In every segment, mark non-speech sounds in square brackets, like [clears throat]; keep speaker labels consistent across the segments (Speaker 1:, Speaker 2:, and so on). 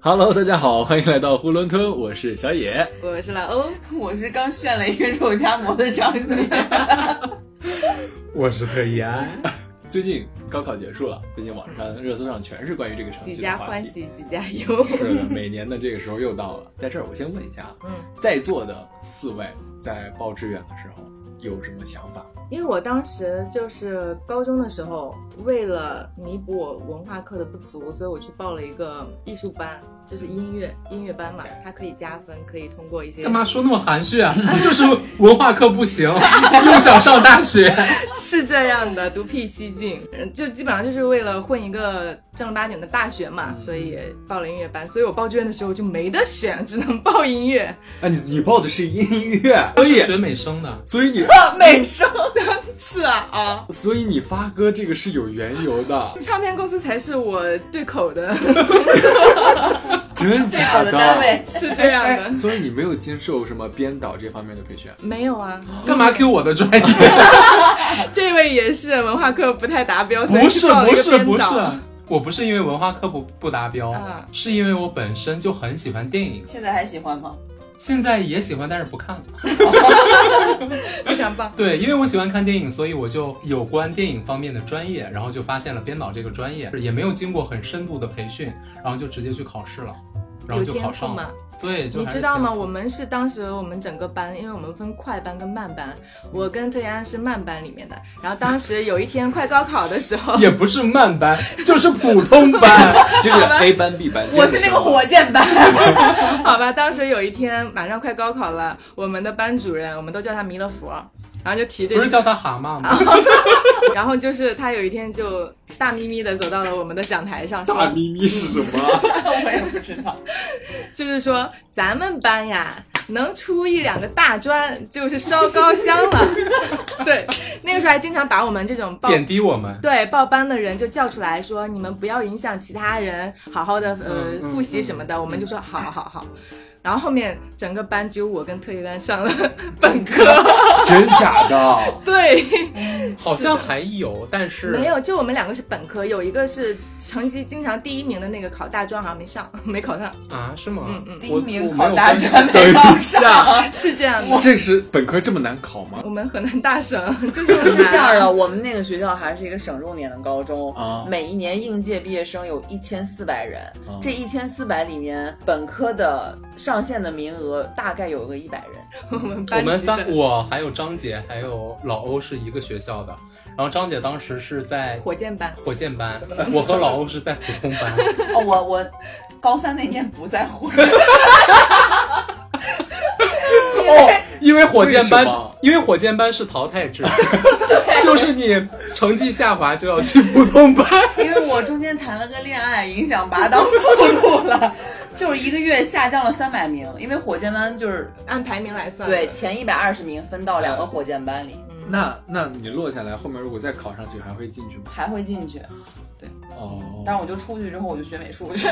Speaker 1: Hello，大家好，欢迎来到囫囵吞，我是小野。
Speaker 2: 我是老欧，[laughs]
Speaker 3: 我是刚炫了一个肉夹馍的张姐。[laughs]
Speaker 4: 我是特一安。[laughs]
Speaker 1: 最近高考结束了，最近网上热搜上全是关于这个成
Speaker 2: 几
Speaker 1: 绩的话题。
Speaker 2: 家欢喜几家忧。
Speaker 1: 是的，每年的这个时候又到了。在这儿，我先问一下，
Speaker 2: 嗯，
Speaker 1: 在座的四位在报志愿的时候有什么想法？
Speaker 2: 因为我当时就是高中的时候，为了弥补我文化课的不足，所以我去报了一个艺术班，就是音乐音乐班嘛，它可以加分，可以通过一些。
Speaker 4: 干嘛说那么含蓄啊？[laughs] 就是文化课不行，[laughs] 又想上大学。[laughs]
Speaker 2: 是这样的，独辟蹊径，嗯就基本上就是为了混一个正儿八经的大学嘛，所以报了音乐班。所以我报志愿的时候就没得选，只能报音乐。
Speaker 1: 啊，你你报的是音乐，所以
Speaker 4: 学美声的，
Speaker 1: 所以你
Speaker 3: 美声的，
Speaker 2: 是啊啊，
Speaker 1: 所以你发歌这个是有缘由的，
Speaker 2: 唱片公司才是我对口的，
Speaker 1: 真
Speaker 3: 最
Speaker 1: 假
Speaker 3: 的单位。
Speaker 2: 是这样的。[laughs]
Speaker 1: 所以你没有经受什么编导这方面的培训？
Speaker 2: 没有啊，
Speaker 4: 干嘛 Q 我的专业？[laughs]
Speaker 2: 这位也是文化课不太达标，
Speaker 4: 不是不是不是，我不是因为文化课不不达标，
Speaker 2: 嗯
Speaker 4: 是因为我本身就很喜欢电影，
Speaker 3: 现在还喜欢吗？
Speaker 4: 现在也喜欢，但是不看了。[laughs]
Speaker 2: 非常棒。[laughs]
Speaker 4: 对，因为我喜欢看电影，所以我就有关电影方面的专业，然后就发现了编导这个专业，也没有经过很深度的培训，然后就直接去考试了，然后就考上了。对，
Speaker 2: 你知道吗？我们是当时我们整个班，因为我们分快班跟慢班，我跟特安是慢班里面的。然后当时有一天快高考的时候，
Speaker 4: 也不是慢班，就是普通班。[laughs]
Speaker 1: 就是 A 班 B 班，
Speaker 3: 我是那个火箭班，[laughs]
Speaker 2: 好吧，当时有一天马上快高考了，我们的班主任，我们都叫他弥勒佛，然后就提这个
Speaker 4: 不是叫他蛤蟆吗？[laughs]
Speaker 2: 然后就是他有一天就大咪咪的走到了我们的讲台上，
Speaker 1: 大，咪咪是什么？[laughs]
Speaker 3: 我也不知道。
Speaker 2: 就是说咱们班呀，能出一两个大专就是烧高香了。[laughs] 对，那个时候还经常把我们这种报
Speaker 4: 贬低我们。
Speaker 2: 对报班的人就叫出来说，你们不要影响其他人，好好的呃复习什么的。我们就说好好好。然后后面整个班只有我跟特一班上了 [laughs] 本科，[laughs]
Speaker 1: 真假的？[laughs]
Speaker 2: 对，
Speaker 4: 好像还有，但是
Speaker 2: 没有，就我们两个是本科，有一个是成绩经常第一名的那个考大专好像没上，没考上，
Speaker 4: 啊？是吗？
Speaker 2: 嗯嗯
Speaker 3: 第
Speaker 4: 我
Speaker 3: 一名考大专
Speaker 1: 等
Speaker 3: 没考
Speaker 1: 上，
Speaker 2: 是这样的。
Speaker 1: 这是本科这么难考吗？
Speaker 2: 我们河南大省就是
Speaker 3: 是这样的，我们那个学校还是一个省重点的高中，
Speaker 1: 啊
Speaker 3: 每一年应届毕业生有一千四百人，
Speaker 1: 啊
Speaker 3: 这一千四百里面，本科的上限的名额大概有个一百人。[laughs]
Speaker 2: 我们
Speaker 4: 我们三，我还有张姐，还有老欧是一个学校的。然后张姐当时是在
Speaker 2: 火箭班。
Speaker 4: 火箭班，我和老欧是在普通班。[laughs]
Speaker 3: 哦，我我高三那年不在火箭，
Speaker 4: 哦，因为火箭班因为火箭班是淘汰制，[laughs] 就是你成绩下滑就要去普通班。
Speaker 3: 因为我中间谈了个恋爱，影响拔档速度了，就是一个月下降了三百名，因为火箭班就是
Speaker 2: 按排名来算，
Speaker 3: 对，前一百二十名分到两个火箭班里，
Speaker 2: 嗯
Speaker 1: 那那你落下来，后面如果再考上去，还会进去吗？
Speaker 3: 还会进去。
Speaker 1: 对哦，
Speaker 3: 但是我就出去之后，我就学美术去。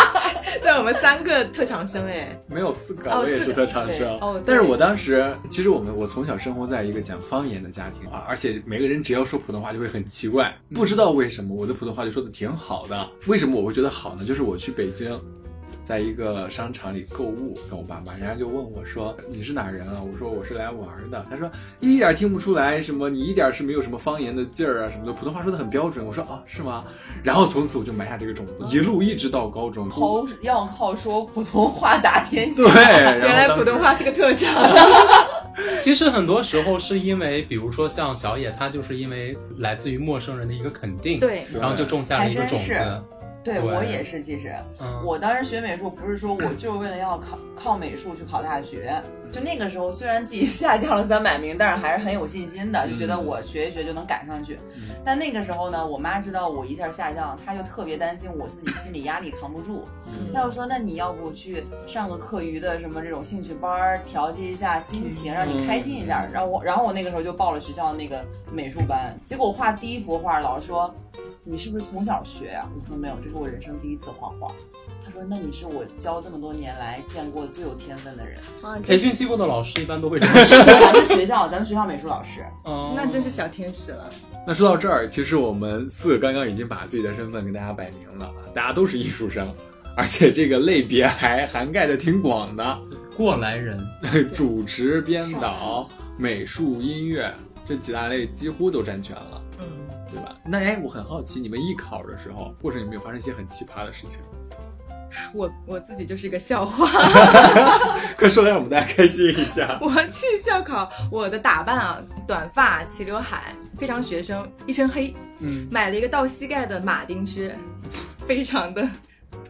Speaker 3: [laughs]
Speaker 2: 对，我们三个特长生哎，
Speaker 1: 没有四个，
Speaker 2: 哦
Speaker 1: 我也是特长生。
Speaker 2: 哦
Speaker 1: 但是我当时其实我们我从小生活在一个讲方言的家庭啊，而且每个人只要说普通话就会很奇怪，不知道为什么我的普通话就说的挺好的。为什么我会觉得好呢？就是我去北京。在一个商场里购物，跟我爸妈，人家就问我说：“你是哪人啊？”我说：“我是来玩的。”他说：“一点听不出来什么，你一点是没有什么方言的劲儿啊什么的，普通话说的很标准。”我说：“啊，是吗？”然后从此我就埋下这个种子，一路一直到高中。
Speaker 3: 靠要靠说普通话打天下。
Speaker 1: 对，[laughs]
Speaker 2: 原来普通话是个特长。[laughs]
Speaker 4: 其实很多时候是因为，比如说像小野，他就是因为来自于陌生人的一个肯定，，
Speaker 2: 对，
Speaker 4: 然后就种下了一个种子。
Speaker 3: 对
Speaker 4: 对。
Speaker 3: 我也是，其实
Speaker 4: 嗯，
Speaker 3: 我当时学美术不是说我就是为了要考靠美术去考大学，就那个时候虽然自己 [laughs] 下降了三百名，但是还是很有信心的，就觉得我学一学就能赶上去。
Speaker 1: 嗯。
Speaker 3: 但那个时候呢，我妈知道我一下下降，她就特别担心我自己心理压力扛不住，
Speaker 1: 嗯
Speaker 3: 她就说：“那你要不去上个课余的什么这种兴趣班，调节一下心情，让你开心一下。”然后我，然后我那个时候就报了学校的那个美术班，结果我画第一幅画，老师说。你是不是从小学呀、我说没有，这是我人生第一次画画。他说：“那你是我教这么多年来见过最有天分的人。
Speaker 2: 啊，
Speaker 4: 培训机构的老师一般都会这么说。
Speaker 3: 咱们学校，咱们学校美术老师，
Speaker 4: 嗯，[laughs]
Speaker 2: 那真是小天使了。
Speaker 1: 那说到这儿，其实我们四个刚刚已经把自己的身份跟大家摆明了，大家都是艺术生而且这个类别还涵盖的挺广的，
Speaker 4: 过来人，
Speaker 1: 主持、编导、美术、音乐这几大类几乎都占全了，
Speaker 2: 嗯，
Speaker 1: 对吧？那哎，我很好奇，你们艺考的时候，过程有没有发生一些很奇葩的事情？[laughs]
Speaker 2: 我我自己就是一个笑话。[laughs]
Speaker 1: 快说来让我们大家开心一下。
Speaker 2: 我去校考，我的打扮啊，短发、齐刘海，非常学生，一身黑，
Speaker 1: 嗯，
Speaker 2: 买了一个到膝盖的马丁靴，非常的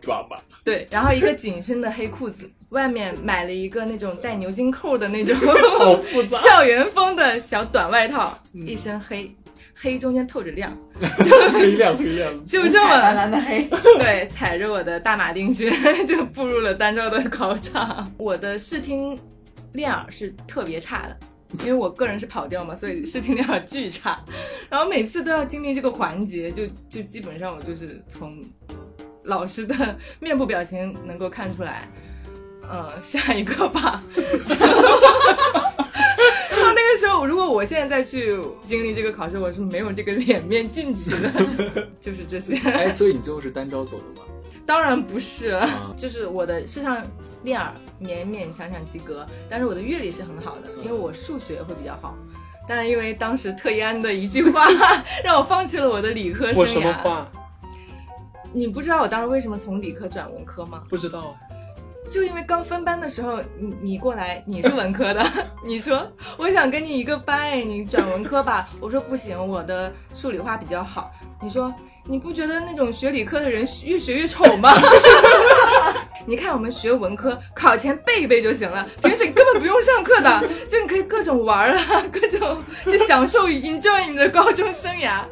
Speaker 1: 抓马。[laughs]
Speaker 2: 对，然后一个紧身的黑裤子，外面买了一个那种带牛津扣的那种
Speaker 1: 好复杂。
Speaker 2: 校园风的小短外套，
Speaker 1: 嗯
Speaker 2: 一身黑，黑中间透着亮，就
Speaker 1: 黑亮黑亮。[laughs]
Speaker 2: 就这么
Speaker 3: 蓝蓝的黑，[laughs]
Speaker 2: 对，踩着我的大马丁靴就步入了单招的考场。我的视听练耳是特别差的。因为我个人是跑调嘛，所以视听练耳巨差，然后每次都要经历这个环节，就就基本上我就是从老师的面部表情能够看出来，呃，下一个吧。[laughs] 那个时候，如果我现在再去经历这个考试，我是没有这个脸面进去的，[laughs] 就是这些。
Speaker 1: 哎，所以你最后是单招走的吗？[laughs]
Speaker 2: 当然不是，
Speaker 1: 啊 [laughs]
Speaker 2: 就是我的视唱练耳勉勉强强及格，但是我的乐理是很好的，因为我数学会比较好。但是因为当时特一安的一句话，让我放弃了我的理科生涯。
Speaker 4: 我什么？话
Speaker 2: 你不知道我当时为什么从理科转文科吗？
Speaker 4: 不知道？
Speaker 2: 就因为刚分班的时候，你你过来，你是文科的，[laughs] 你说我想跟你一个班，哎，你转文科吧。[laughs] 我说不行，我的数理化比较好。你说你不觉得那种学理科的人越学越丑吗？[laughs] 你看我们学文科，考前背一背就行了，平时根本不用上课的，[laughs] 就你可以各种玩儿啊，[laughs] 各种就享受 enjoy 你的高中生涯。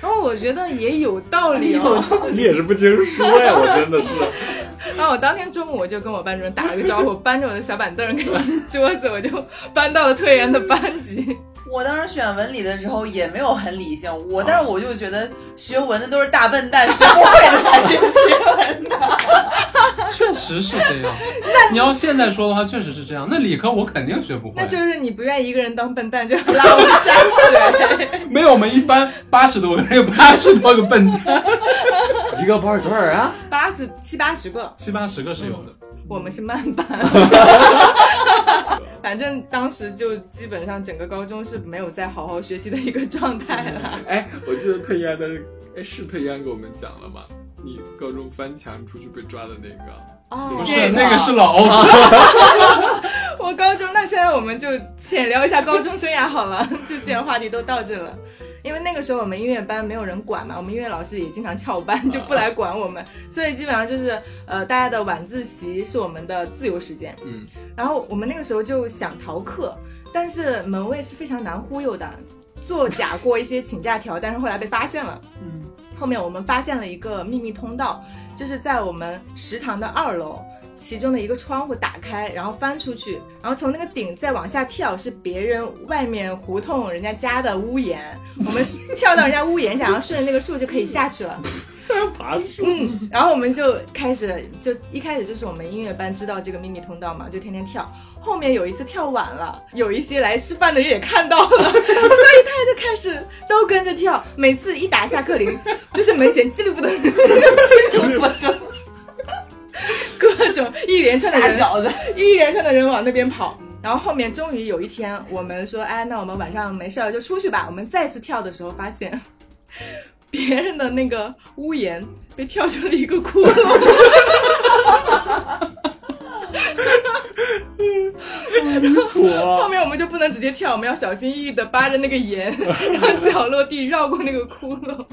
Speaker 2: 然后我觉得也有道理哦。
Speaker 1: 你也是不经说呀，我真的是。[laughs]
Speaker 2: 然后我当天中午我就跟我班主任打了个招呼，搬着我的小板凳跟桌子，我就搬到了特研的班级。
Speaker 3: 我当时选文理的时候也没有很理性，我但是我就觉得学文的都是大笨蛋，学不会的才去学文的。[laughs]
Speaker 4: 确实是这样。[laughs] 那你要现在说的话，确实是这样。那理科我肯定学不会。
Speaker 2: 那就是你不愿意一个人当笨蛋，就拉我下水。[laughs]
Speaker 4: 没有，我们一般八十多个人，有八十多个笨蛋，
Speaker 1: 一个班有多少人啊？
Speaker 2: 八十七八十个，
Speaker 4: 七八十个是有的。
Speaker 2: 我们是慢班。反正当时就基本上整个高中是没有再好好学习的一个状态了。
Speaker 1: 哎，我记得特一安的，哎，是特一安给我们讲了吗？你高中翻墙出去被抓的那个。
Speaker 2: 哦
Speaker 4: 不是
Speaker 3: 这个
Speaker 4: 那个是老欧，[laughs] [laughs]
Speaker 2: 我高中，那现在我们就浅聊一下高中生涯好了。[laughs] 就既然话题都到这了，因为那个时候我们音乐班没有人管嘛，我们音乐老师也经常翘班，就不来管我们，所以基本上就是呃，大家的晚自习是我们的自由时间。
Speaker 1: 嗯，
Speaker 2: 然后我们那个时候就想逃课，但是门卫是非常难忽悠的，作假过一些请假条，但是后来被发现了。
Speaker 3: 嗯，
Speaker 2: 后面我们发现了一个秘密通道，就是在我们食堂的二楼。其中的一个窗户打开，然后翻出去，然后从那个顶再往下跳，是别人外面胡同人家家的屋檐，我们跳到人家屋檐下，然后顺着那个树就可以下去了。
Speaker 1: 爬树。
Speaker 2: 嗯，然后我们就开始，就一开始就是我们音乐班知道这个秘密通道嘛，就天天跳。后面有一次跳晚了，有一些来吃饭的人也看到了，[laughs] 所以他就开始都跟着跳。每次一打下课铃，[laughs] 就是门前叽里咕噔，叽里咕噔，各种一连串的人，
Speaker 3: 饺子，
Speaker 2: 一连串的人往那边跑。然后后面终于有一天，我们说，哎，那我们晚上没事儿就出去吧。我们再次跳的时候，发现别人的那个屋檐被跳出了一个窟窿。后面我们就不能直接跳，我们要小心翼翼的扒着那个檐，让脚落地绕过那个窟窿。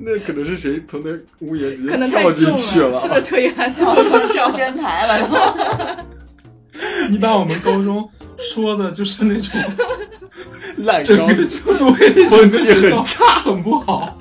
Speaker 1: 那可能是谁从那屋檐直接
Speaker 2: 可能太
Speaker 1: 跳进
Speaker 2: 重
Speaker 1: 去
Speaker 2: 了，是不是推安
Speaker 3: 跳跳仙台了都。[laughs]
Speaker 4: 你把我们高中说的就是那种
Speaker 1: 烂高
Speaker 4: 整个对 [laughs]
Speaker 1: 空气很差。
Speaker 4: 很不好。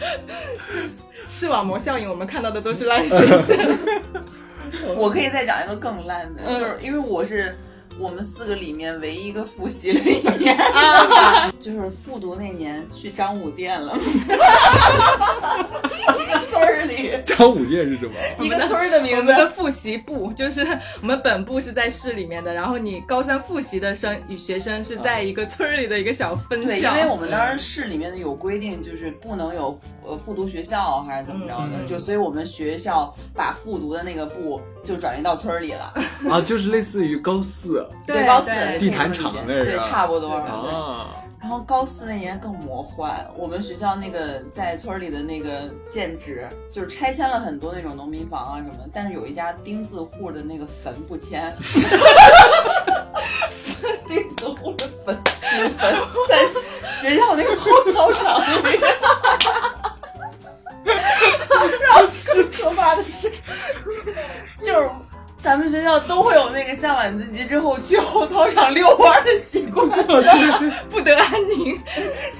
Speaker 4: [laughs]
Speaker 2: 视网膜效应，我们看到的都是烂学生。[laughs]
Speaker 3: 我可以再讲一个更烂的，
Speaker 2: 嗯
Speaker 3: 就是因为我是我们四个里面唯一一个复习了一年，[laughs] 就是复读那年去张武店了，一 [laughs] 个村儿里，
Speaker 1: 张武店是什么？
Speaker 3: 一个村儿的名字
Speaker 2: 我们。的复习部就是我们本部是在市里面的，然后你高三复习的生与学生是在一个村儿里的一个小分校
Speaker 3: 对，因。为我们当时市里面有规定，就是不能有呃复读学校还是怎么着的，
Speaker 4: 嗯
Speaker 3: 就所以我们学校把复读的那个部就转移到村儿里了。
Speaker 1: 啊，就是类似于高四
Speaker 2: 对
Speaker 3: 高四
Speaker 2: 对
Speaker 1: 地毯厂那个
Speaker 3: 对，差不多。
Speaker 1: 啊。
Speaker 3: 然后高四那年更魔幻，我们学校那个在村里的那个建址，就是拆迁了很多那种农民房啊什么，但是有一家钉子户的那个坟不迁，[laughs] 钉子户的坟那个坟在学校那个后操场里面。[laughs] 然后更可怕的是，[laughs] 就是咱们学校都会有那个下晚自习之后去后操场遛弯的习惯。[laughs]
Speaker 2: 不得安宁。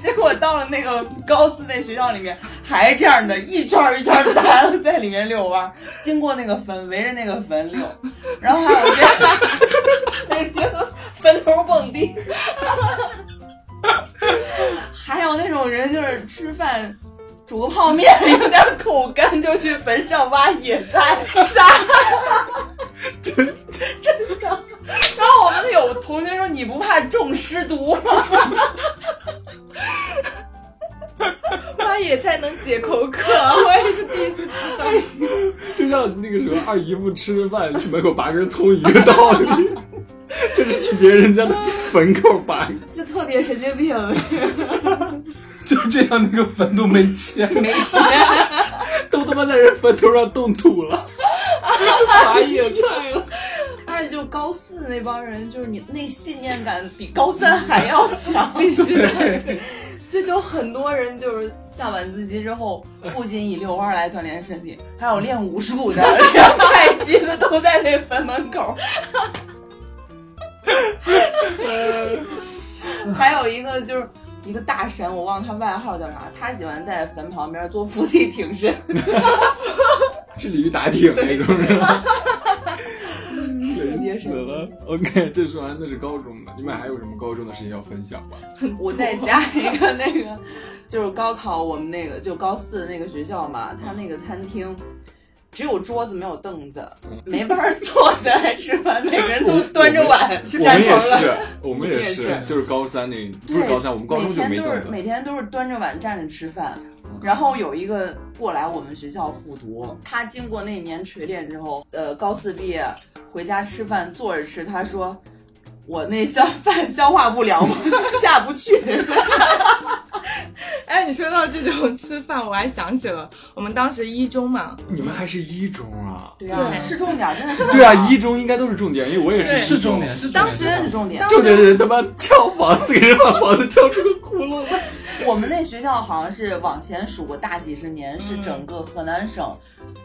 Speaker 3: 结果到了那个高四那学校里面，还这样的，一圈一圈的大家都在里面遛弯，经过那个坟，围着那个坟溜，然后还有些每天都坟头蹦迪，还有那种人就是吃饭。煮个泡面有点口干，就去坟上挖野菜，啥？你不怕中尸毒吗？”
Speaker 2: 挖野菜能解口渴，[laughs] 我也是第一次知道。[laughs]
Speaker 1: 就像那个时候二姨夫吃饭去门口拔根葱一个道理，[laughs] 这是去别人家的坟口拔。
Speaker 3: 就特别神经病，
Speaker 4: 就这样，那个坟都没钱。
Speaker 3: 没钱。
Speaker 1: 都他妈在人坟头上动土了，拔野菜了。
Speaker 3: 就是高四那帮人，就是你那信念感比高三还要强，[laughs] 必须的。[laughs] 所以就很多人就是下晚自习之后，不仅以遛弯来锻炼身体，还有练武术的、[laughs] 练太极的都在那坟门口。还有一个就是一个大神，我忘了他外号叫啥，他喜欢在坟旁边做伏地挺身。
Speaker 1: 是鲤鱼打挺那种是吧？累死了。[laughs] OK，这说完那是高中的，你们还有什么高中的事情要分享吗？[laughs]
Speaker 3: 我再加一个那个，就是高考我们那个就高四的那个学校嘛，他那个餐厅只有桌子没有凳子，没法儿坐下来吃饭，每个人都端着碗吃
Speaker 1: 我们也是
Speaker 3: 了。，
Speaker 1: 我们也是，就是高三那不是高三，我们高中就
Speaker 3: 每天都是
Speaker 1: 没凳子。
Speaker 3: 每天都是端着碗站着吃饭。然后有一个过来我们学校复读，他经过那年锤炼之后，呃，高四毕业回家吃饭坐着吃，他说我那消饭消化不了，我下不去。
Speaker 2: 哎，你说到这种吃饭，我还想起了我们当时一中嘛，
Speaker 1: 你们还是一中啊？
Speaker 3: 对啊，是重点，真的是
Speaker 1: 对啊，一中应该都是重点，因为我也是
Speaker 4: 是重点，是重点
Speaker 2: 当时
Speaker 3: 是重点
Speaker 2: 当。
Speaker 1: 重点是他妈跳房子，给人把房子跳出个窟窿来。[laughs]
Speaker 3: 我们那学校好像是往前数过大几十年，是
Speaker 2: 嗯
Speaker 3: 整个河南省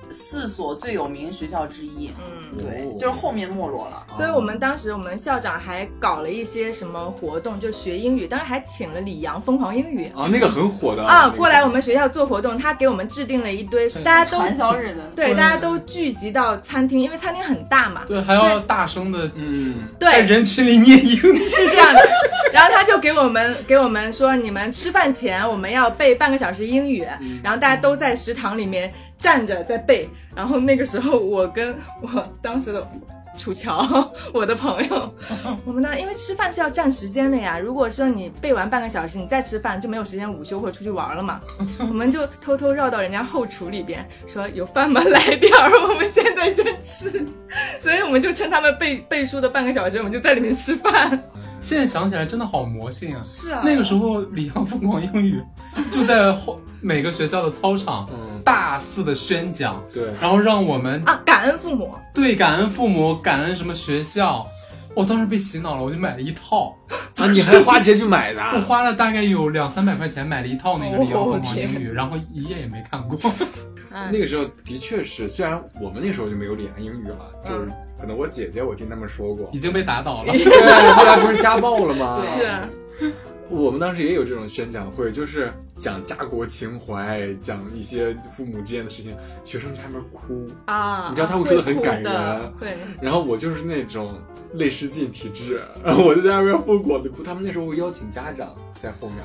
Speaker 3: 四所最有名学校之一。
Speaker 2: 嗯。
Speaker 3: 对
Speaker 1: 哦，
Speaker 3: 就是后面没落了。
Speaker 2: 所以我们当时我们校长还搞了一些什么活动，就学英语，当时还请了李阳疯狂英语
Speaker 1: 啊，那个很火的
Speaker 2: 啊过来我们学校做活动，他给我们制定了一堆，大家都
Speaker 3: 传销日的，
Speaker 2: 对，
Speaker 4: 对
Speaker 2: 大家都聚集到餐厅，因为餐厅很大嘛，
Speaker 4: 对，还要大声的
Speaker 1: 嗯，
Speaker 2: 对，
Speaker 4: 在人群里念英语。
Speaker 2: 是这样的。然后他就给我们给我们说，你们吃饭前我们要背半个小时英语，然后大家都在食堂里面站着在背。然后那个时候，我跟我当时的。楚乔，我的朋友，[laughs] 我们呢，因为吃饭是要占时间的呀。如果说你背完半个小时，你再吃饭就没有时间午休或者出去玩了嘛。[laughs] 我们就偷偷绕到人家后厨里边，说有饭吗？来点儿，我们现在先吃。所以我们就趁他们背背书的半个小时，我们就在里面吃饭。
Speaker 4: 现在想起来真的好魔性啊！
Speaker 2: 是啊
Speaker 4: 那个时候李阳疯狂英语 [laughs] 就在后每个学校的操场
Speaker 1: 嗯
Speaker 4: 大肆的宣讲，
Speaker 1: 对，
Speaker 4: 然后让我们
Speaker 2: 啊，感恩父母，
Speaker 4: 对感恩父母，感恩什么学校。我当时被洗脑了，我就买了一套，[laughs]
Speaker 1: 啊，你还花钱去买的
Speaker 4: 我
Speaker 1: 啊？[laughs]
Speaker 4: 花了大概有两三百块钱买了一套那个李阳疯狂英
Speaker 2: 哦
Speaker 4: 语，然后一页也没看过。
Speaker 2: 嗯
Speaker 1: 那个时候的确是，虽然我们那时候就没有李阳英语了，就是可能我姐姐我听他们说过
Speaker 4: 已，经被打倒了。[laughs]
Speaker 1: 对，后来不是家暴了吗？[laughs]
Speaker 2: 是啊，
Speaker 1: 我们当时也有这种宣讲会，就是讲家国情怀，讲一些父母之间的事情，学生在那边哭，
Speaker 2: 啊，
Speaker 1: 你知道他会说的很感人
Speaker 2: 会，
Speaker 1: 然后我就是那种泪失禁体质，然 [laughs] 后我就在那边疯狂的哭。他们那时候会邀请家长在后面，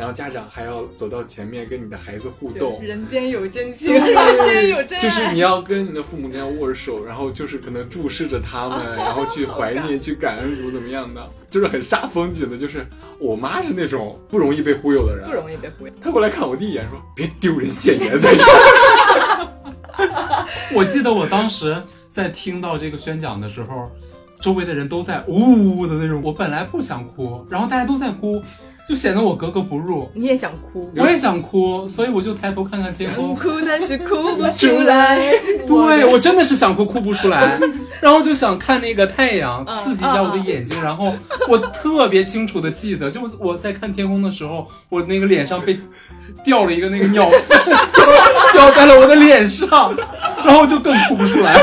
Speaker 1: 然后家长还要走到前面跟你的孩子互动，
Speaker 2: 人间有真情，人间有真爱。
Speaker 1: 就是你要跟你的父母这样握着手，然后就是可能注视着他们，然后去 [laughs] 怀念、去感恩，怎么怎么样的，就是很煞风景的。就是我妈是那种不容易被忽悠的人，
Speaker 2: 不容易被忽悠。
Speaker 1: 她过来看我第一眼说：“别丢人现眼在这儿。[laughs] [laughs] ”
Speaker 4: 我记得我当时在听到这个宣讲的时候，周围的人都在呜呜呜的那种。我本来不想哭，然后大家都在哭，就显得我格格不入。
Speaker 2: 你也想哭，
Speaker 4: 我也想哭，所以我就抬头看看天空。
Speaker 2: 哭但是哭不出来。
Speaker 4: 对我真的是想哭，哭不出来。[laughs] 然后就想看那个太阳刺激一下我的眼睛。然后我特别清楚的记得，就我在看天空的时候，我那个脸上被掉了一个那个鸟粪，[laughs] 掉在了我的脸上，然后就更哭不出来。[laughs]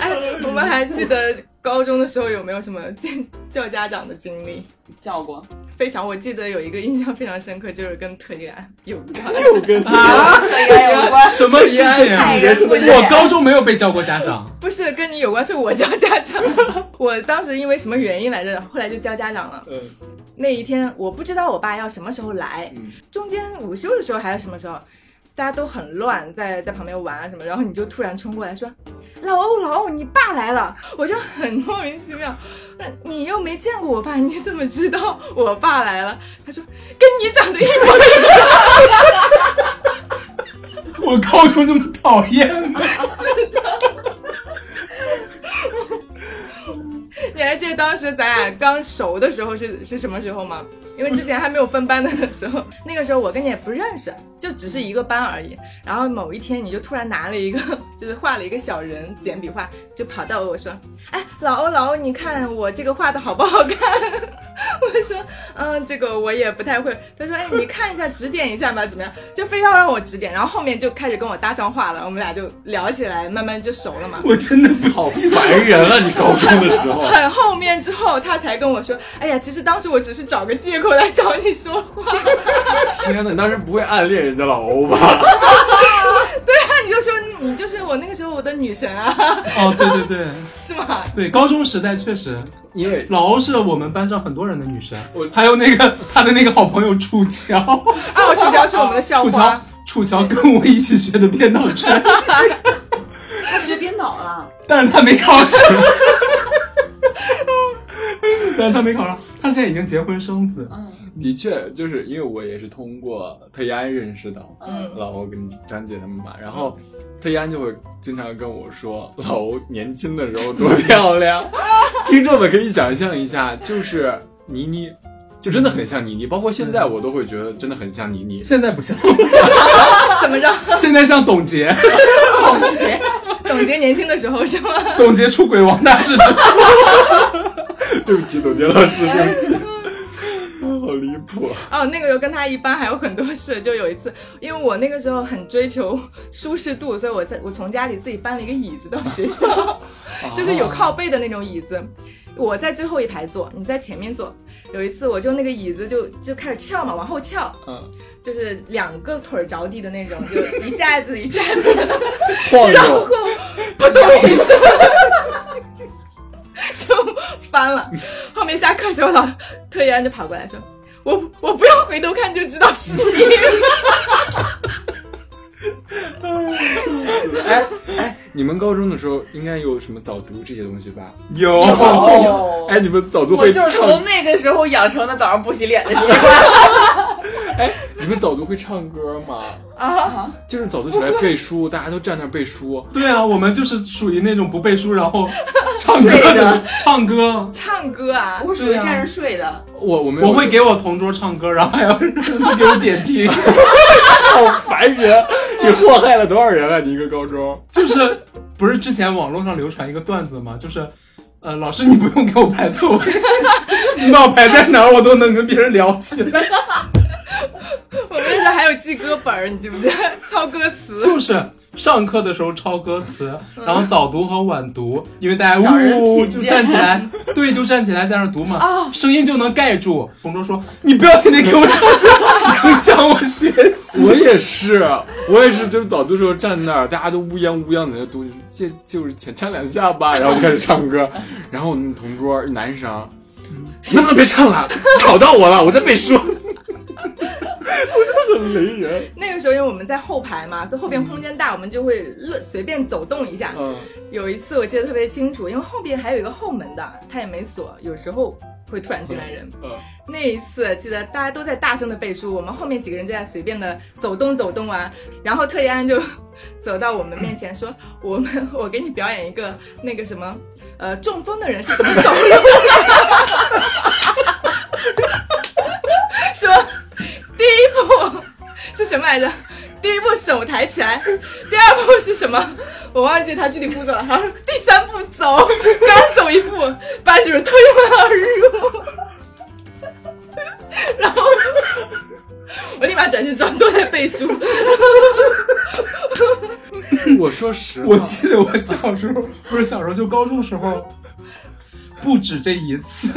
Speaker 2: 哎，我们还记得高中的时候有没有什么 [laughs] 叫家长的经历？
Speaker 3: 叫过，
Speaker 2: 非常。我记得有一个印象非常深刻，就是跟特一安有关。[laughs]
Speaker 1: 又跟
Speaker 3: 啊，特一安有关。
Speaker 4: 什么事情啊？我高中没有被叫过家长。
Speaker 2: 不是跟你有关，是我叫家长。[laughs] 我当时因为什么原因来着？后来就叫家长了。嗯。那一天我不知道我爸要什么时候来，中间午休的时候还是什么时候？大家都很乱，在在旁边玩啊什么，然后你就突然冲过来说：“老欧老欧，你爸来了！”我就很莫名其妙，你又没见过我爸，你怎么知道我爸来了？他说：“跟你长得一模
Speaker 4: 一样。[laughs] ”我高中这么讨厌吗？[laughs]
Speaker 2: 是的。[laughs] 你还记得当时咱俩刚熟的时候是是什么时候吗？因为之前还没有分班的时候，[laughs] 那个时候我跟你也不认识，就只是一个班而已。然后某一天，你就突然拿了一个，[laughs] 就是画了一个小人，简笔画，就跑到我说：“哎，老欧老欧，你看我这个画的好不好看？”我说：“嗯，这个我也不太会。”他说：“哎，你看一下，指点一下吧，怎么样？”就非要让我指点。然后后面就开始跟我搭上话了，我们俩就聊起来，慢慢就熟了嘛。
Speaker 4: 我真的不
Speaker 1: 好烦人啊！你高中的时候。
Speaker 2: 很后面之后，他才跟我说：“哎呀，其实当时我只是找个借口来找你说话。[laughs] ”
Speaker 1: 天哪，你当时不会暗恋人家老欧吧？[laughs]
Speaker 2: 对啊，你就说你就是我那个时候我的女神啊！
Speaker 4: 哦，对对对，[laughs]
Speaker 2: 是吗？
Speaker 4: 对，高中时代确实，
Speaker 1: 因为
Speaker 4: 老欧是我们班上很多人的女神，还有那个他的那个好朋友楚乔
Speaker 2: 啊，楚乔是我们的校
Speaker 4: 花，楚乔跟我一起学的编导专业，
Speaker 3: 他学编导了，
Speaker 4: 但是他没考上。但是他没考上，他现在已经结婚生子。
Speaker 3: 嗯，
Speaker 1: 的确，就是因为我也是通过特一安认识的，
Speaker 3: 嗯，
Speaker 1: 老欧跟张姐他们嘛。然后特一安就会经常跟我说，老欧年轻的时候多漂亮。[laughs] 听众们可以想象一下，就是倪妮，就真的很像倪妮。包括现在我都会觉得真的很像倪妮。
Speaker 4: 现在不像，[laughs]
Speaker 2: 怎么着？
Speaker 4: 现在像董洁。
Speaker 2: 董洁，董洁年轻的时候是吗？
Speaker 4: 董洁出轨王大治之后。[laughs] [laughs]
Speaker 1: 对不起，董洁老师，对不起，[laughs] 好离谱啊
Speaker 2: 哦。那个时候跟他一班还有很多事，就有一次，因为我那个时候很追求舒适度，所以我在我从家里自己搬了一个椅子到学校，[laughs] 就是有靠背的那种椅子。我在最后一排坐，你在前面坐。有一次，我就那个椅子就就开始翘嘛，往后翘，
Speaker 1: 嗯，
Speaker 2: 就是两个腿着地的那种，就一下子一下子
Speaker 1: 晃
Speaker 2: 然后扑通一声。[laughs] 就翻了，后面下课时候，老特意安就跑过来说：“我我不用回头看就知道是你。[laughs] ”
Speaker 1: 哎哎，你们高中的时候应该有什么早读这些东西吧？
Speaker 4: 有。
Speaker 1: 哎，你们早读会唱？
Speaker 3: 我就是从那个时候养成的早上不洗脸的习惯。[laughs]
Speaker 1: 哎，你们早读会唱歌吗？
Speaker 2: 啊，
Speaker 1: 就是早读起来背书，大家都站那背书。
Speaker 4: 对啊，我们就是属于那种不背书，然后 [laughs] 唱歌的，唱歌，
Speaker 2: 唱歌啊！
Speaker 3: 我属于站着睡的。
Speaker 1: 我我们
Speaker 4: 我会给我同桌唱歌，然后还要给我点题，[laughs]
Speaker 1: 好烦人！你祸害了多少人啊？你一个高中
Speaker 4: 就是不是之前网络上流传一个段子吗？就是呃，老师你不用给我排座位，[laughs] 你把我排在哪儿，我都能跟别人聊起来。[laughs]
Speaker 2: 我们那时候还有记歌本儿，你记不记得？[laughs] 抄歌词。
Speaker 4: 就是上课的时候抄歌词，然后早读和晚读，因为大家呜就站起来，对，就站起来在那读嘛，声音就能盖住。同桌说：“你不要天天给我唱歌，影响我学习。”
Speaker 1: 我也是，我也是，就是早读时候站那儿，大家都乌泱乌泱在那读，就就是浅唱两下吧，[laughs] 然后就开始唱歌。然后我们同桌男生。能不能别唱了？吵到我了，我在背书。[laughs] 我真的很雷人。[laughs]
Speaker 2: 那个时候因为我们在后排嘛，所以后边空间大，我们就会乐随便走动一下。
Speaker 1: 嗯，
Speaker 2: 有一次我记得特别清楚，因为后边还有一个后门的，它也没锁，有时候会突然进来人。
Speaker 1: 嗯
Speaker 2: 那一次记得大家都在大声的背书，我们后面几个人就在随便的走动走动啊，然后特一安就 [laughs] 走到我们面前说：“我们我给你表演一个那个什么，呃，中风的人是怎么走路的。”说第一步是什么来着？第一步手抬起来，第二步是什么？我忘记他具体步骤了。然后第三步走，[laughs] 刚走一步，班主任推门而入。[laughs] 然后我立马转身装作在背书。[laughs]
Speaker 1: 我说实话，
Speaker 4: 我记得我小时候不是小时候，就高中时候，不止这一次。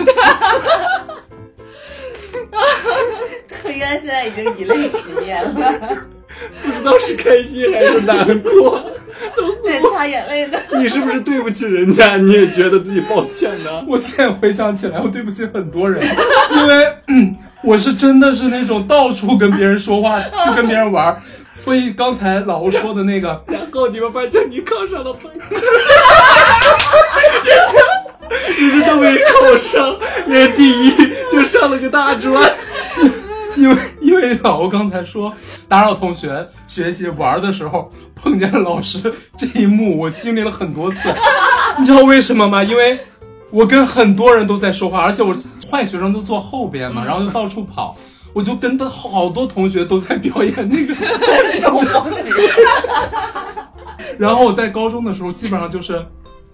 Speaker 3: 特一安现在已经以泪洗面了，
Speaker 1: 不知道是开心还是难过。
Speaker 3: 在擦眼泪的。[laughs]
Speaker 1: 你是不是对不起人家？你也觉得自己抱歉呢？[laughs]
Speaker 4: 我现在回想起来，我对不起很多人，[laughs] 因为、嗯、我是真的是那种到处跟别人说话，去跟别人玩，所以刚才老欧说的那个，
Speaker 1: 然后你们发现你考上了本科，人家人家都没考上，连第一就上了个大专。[laughs]
Speaker 4: 因为因为老欧刚才说打扰同学学习玩儿的时候碰见了老师这一幕，我经历了很多次，你知道为什么吗？因为我跟很多人都在说话，而且我坏学生都坐后边嘛，然后就到处跑。我就跟他好多同学都在表演那个
Speaker 3: 中风的人，
Speaker 4: 然后我在高中的时候，基本上就是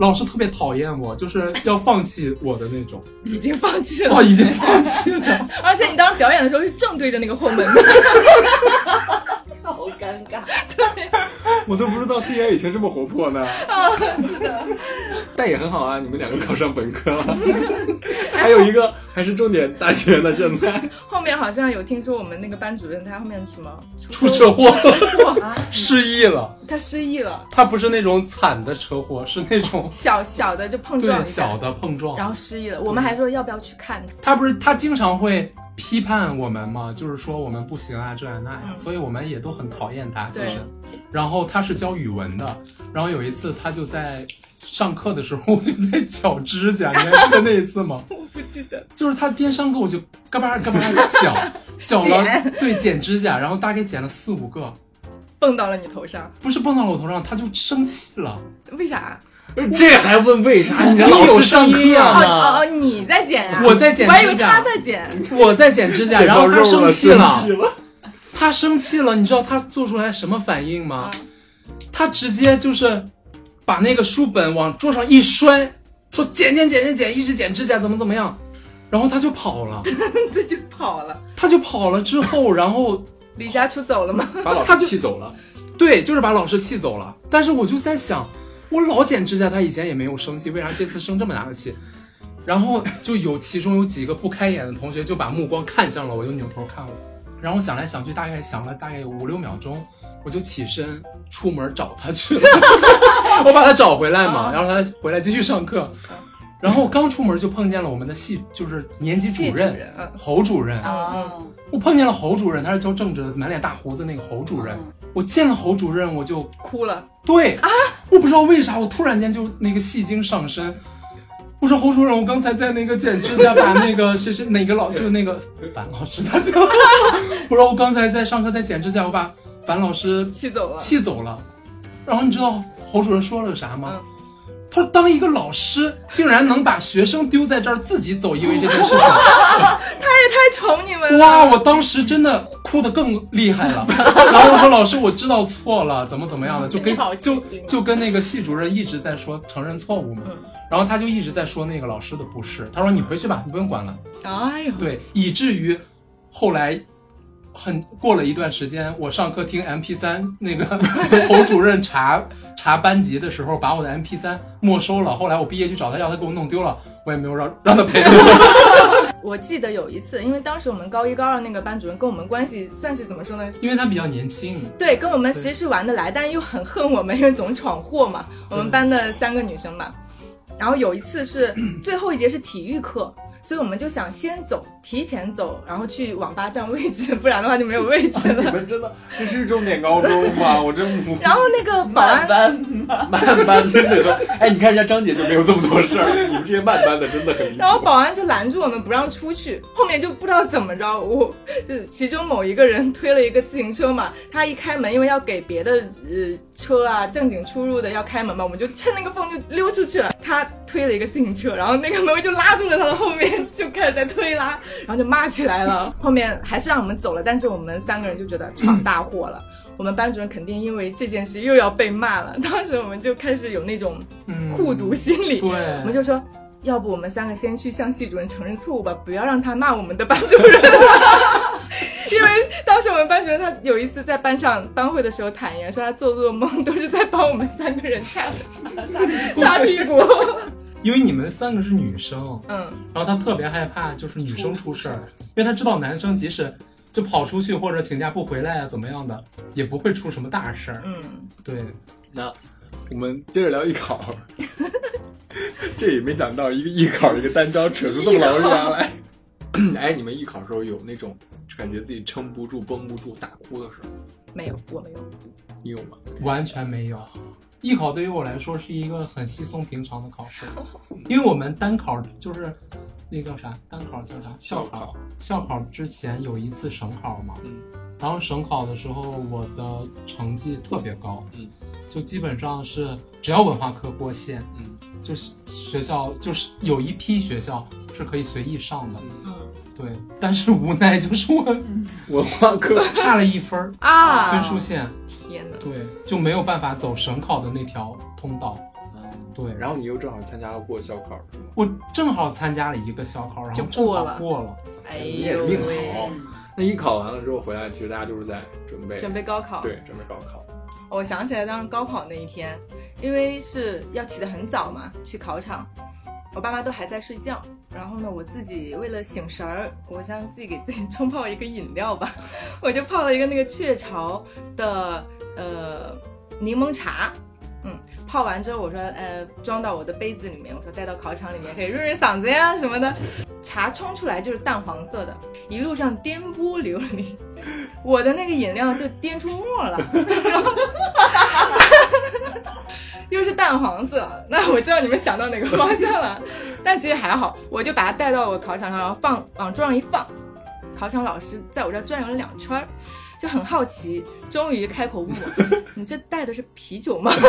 Speaker 4: 老师特别讨厌我，就是要放弃我的那种。
Speaker 2: 已经放弃
Speaker 4: 哦，
Speaker 2: 了，
Speaker 4: 已经放弃了。[laughs]
Speaker 2: 而且你当时表演的时候是正对着那个后门的。
Speaker 3: 好尴尬。
Speaker 1: 对 [laughs] 我都不知道 T 爷以前这么活泼呢。
Speaker 2: 啊，是的，
Speaker 1: 但也很好啊，你们两个考上本科了，[laughs] 还有一个还是重点大学呢。现在
Speaker 2: 后面好像有听说我们那个班主任他后面什么
Speaker 4: 出车祸
Speaker 2: 了，
Speaker 4: 失忆了。
Speaker 2: 他失忆了，
Speaker 4: 他不是那种惨的车祸，是那种
Speaker 2: 小小的就碰撞
Speaker 4: 对
Speaker 2: 一下
Speaker 4: 小，的碰撞。
Speaker 2: 然后失忆了。我们还说要不要去看他，
Speaker 4: 他不是他经常会批判我们嘛，就是说我们不行啊，这样那样，
Speaker 2: 嗯
Speaker 4: 所以我们也都很讨厌他。其
Speaker 2: 对
Speaker 4: 实，然后他是教语文的，然后有一次他就在上课的时候，我就在绞指甲，你还记得那一次吗？[laughs]
Speaker 2: 我不记得。
Speaker 4: 就是他边上课我就嘎巴嘎巴绞，绞了
Speaker 2: 剪
Speaker 4: 对剪指甲，然后大概剪了四五个，
Speaker 2: 蹦到了你头上，
Speaker 4: 不是蹦到了我头上，他就生气了。
Speaker 2: 为啥？
Speaker 1: 这还问为啥？你的
Speaker 4: 老师
Speaker 1: 上课
Speaker 4: 上音啊
Speaker 2: 哦
Speaker 1: 呢？
Speaker 2: 哦，你在剪呀？
Speaker 4: 我在剪
Speaker 2: 我还以为
Speaker 4: 指甲
Speaker 2: 他在剪。[laughs]
Speaker 4: 我在剪指甲，然后他
Speaker 1: 到肉了，
Speaker 4: 生气
Speaker 1: 生气了。
Speaker 4: 他生气了，你知道他做出来什么反应吗？他直接就是把那个书本往桌上一摔，说剪剪剪剪剪，一直剪指甲，怎么怎么样，然后他就跑了。[laughs]
Speaker 2: 他就跑了，
Speaker 4: 他就跑了之后，然后
Speaker 2: 离家出走了吗？
Speaker 1: 把老师气走了。
Speaker 4: 对，就是把老师气走了。但是我就在想，我老剪指甲，他以前也没有生气，为啥这次生这么大的气？然后就有其中有几个不开眼的同学就把目光看向了我，就扭头看我。然后想来想去，大概想了大概有五六秒钟，我就起身出门找他去了。[laughs] 我把他找回来嘛，然后他回来继续上课。然后刚出门就碰见了我们的系，就是年级主任侯主任。
Speaker 3: 啊，
Speaker 4: 我碰见了侯主任，他是教政治的，满脸大胡子那个侯主任。我见了侯主任，我就
Speaker 2: 哭了。
Speaker 4: 对啊，我不知道为啥，我突然间就那个戏精上身。我说侯主任，我刚才在那个剪指甲，把那个谁谁哪个老就是那个樊老师他叫，[laughs] 我说我刚才在上课在剪指甲，我把樊老师
Speaker 2: 气走了。
Speaker 4: 气走了。然后你知道侯主任说了个啥吗？
Speaker 2: 嗯
Speaker 4: 他说：“当一个老师竟然能把学生丢在这儿自己走，因为这件事情，[laughs] 他也
Speaker 2: 太宠你们了。
Speaker 4: 哇！我当时真的哭得更厉害了。[laughs] 然后我说老师，我知道错了，怎么怎么样的，就跟就就跟那个系主任一直在说承认错误嘛。
Speaker 2: 嗯
Speaker 4: 然后他就一直在说那个老师的不是，他说你回去吧，你不用管了。
Speaker 2: 哎呦，
Speaker 4: 对，以至于后来。很过了一段时间，我上课听 M P 三，那个 [laughs] 侯主任查查班级的时候，把我的 M P 三没收了。后来我毕业去找他要，他给我弄丢了，我也没有让 [laughs] 让他赔我。[laughs]
Speaker 2: 我记得有一次，因为当时我们高一高二那个班主任跟我们关系算是怎么说呢？
Speaker 4: 因为他比较年轻，
Speaker 2: 对，跟我们其实是玩得来，但是又很恨我们，因为总闯祸嘛。我们班的三个女生嘛，然后有一次是 [clears throat] 最后一节是体育课，所以我们就想先走，提前走，然后去网吧占位置，[laughs] 不然的话就没有位置了你。
Speaker 1: 们真的这是重点高中吗？[laughs] 我真服
Speaker 2: 然后那个保安
Speaker 3: 班，
Speaker 1: 慢班真的说，哎，你看人家张姐就没有这么多事儿，[laughs] 你们这些慢班的真的很。
Speaker 2: 然后保安就拦住我们不让出去，后面就不知道怎么着，我就其中某一个人推了一个自行车嘛，他一开门，因为要给别的呃车啊正经出入的要开门嘛，我们就趁那个缝就溜出去了。他推了一个自行车，然后那个门卫就拉住了他的后面，就开始在推拉，然后就骂起来了。后面还是让我们走了，但是我们三个人就觉得闯大祸了。我们班主任肯定因为这件事又要被骂了，当时我们就开始有那种
Speaker 4: 嗯
Speaker 2: 护犊心理，
Speaker 4: 对，
Speaker 2: 我们就说，要不我们三个先去向系主任承认错误吧，不要让他骂我们的班主任。[laughs] 因为当时我们班主任他有一次在班上班会的时候坦言说，他做噩梦都是在帮我们三个人擦 [laughs] 擦屁股。
Speaker 4: 因为你们三个是女生，
Speaker 2: 嗯，
Speaker 4: 然后他特别害怕就是女生出事儿，因为他知道男生即使就跑出去或者请假不回来啊怎么样的，也不会出什么大事儿。
Speaker 2: 嗯，
Speaker 4: 对，
Speaker 1: 那我们接着聊艺考，[laughs] 这也没想到一个艺考一个单招扯出这么老远来。[laughs] 哎，你们艺考的时候有那种感觉自己撑不住、绷不住、大哭的时候，
Speaker 2: 没有，我没有。
Speaker 1: 你有吗？
Speaker 4: 完全没有。艺考对于我来说是一个很稀松平常的考试，因为我们单考就是那叫啥？单考叫啥？校考。
Speaker 1: 校考。
Speaker 4: 之前有一次省考嘛，
Speaker 1: 嗯。
Speaker 4: 然后省考的时候我的成绩特别高，
Speaker 1: 嗯，
Speaker 4: 就基本上是只要文化课过线，
Speaker 1: 嗯。
Speaker 4: 就是学校就是有一批学校是可以随意上的，
Speaker 2: 嗯
Speaker 4: 对，但是无奈就是我
Speaker 1: 文化课
Speaker 4: 差了一分儿
Speaker 2: 啊，
Speaker 4: 分数线，
Speaker 2: 天哪！
Speaker 4: 对，就没有办法走省考的那条通道。对，
Speaker 1: 然后你又正好参加了过校考，是吗？
Speaker 4: 我正好参加了一个校考，然后
Speaker 2: 就
Speaker 4: 正好
Speaker 2: 过了
Speaker 4: 过了。
Speaker 2: 哎
Speaker 1: 你也
Speaker 2: 呦
Speaker 1: 命
Speaker 2: 喂，
Speaker 1: 好。那一考完了之后回来，其实大家就是在准备
Speaker 2: 准备高考。
Speaker 1: 对准备高考。
Speaker 2: 我想起来当时高考那一天，因为是要起得很早嘛，去考场，我爸妈都还在睡觉。然后呢，我自己为了醒神儿，我想自己给自己冲泡一个饮料吧，[laughs] 我就泡了一个那个雀巢的呃柠檬茶，嗯，泡完之后我说呃装到我的杯子里面，我说带到考场里面可以润润嗓子呀什么的。茶冲出来就是淡黄色的，一路上颠簸流离，[laughs] 我的那个饮料就颠出沫了，然 [laughs] 后又是淡黄色，那我知道你们想到哪个方向了，[laughs] 但其实还好，我就把它带到我考场上，然后放往桌上一放，考场老师在我这转悠了两圈儿，就很好奇，终于开口问我：[laughs] “你这带的是啤酒吗？” [laughs] 我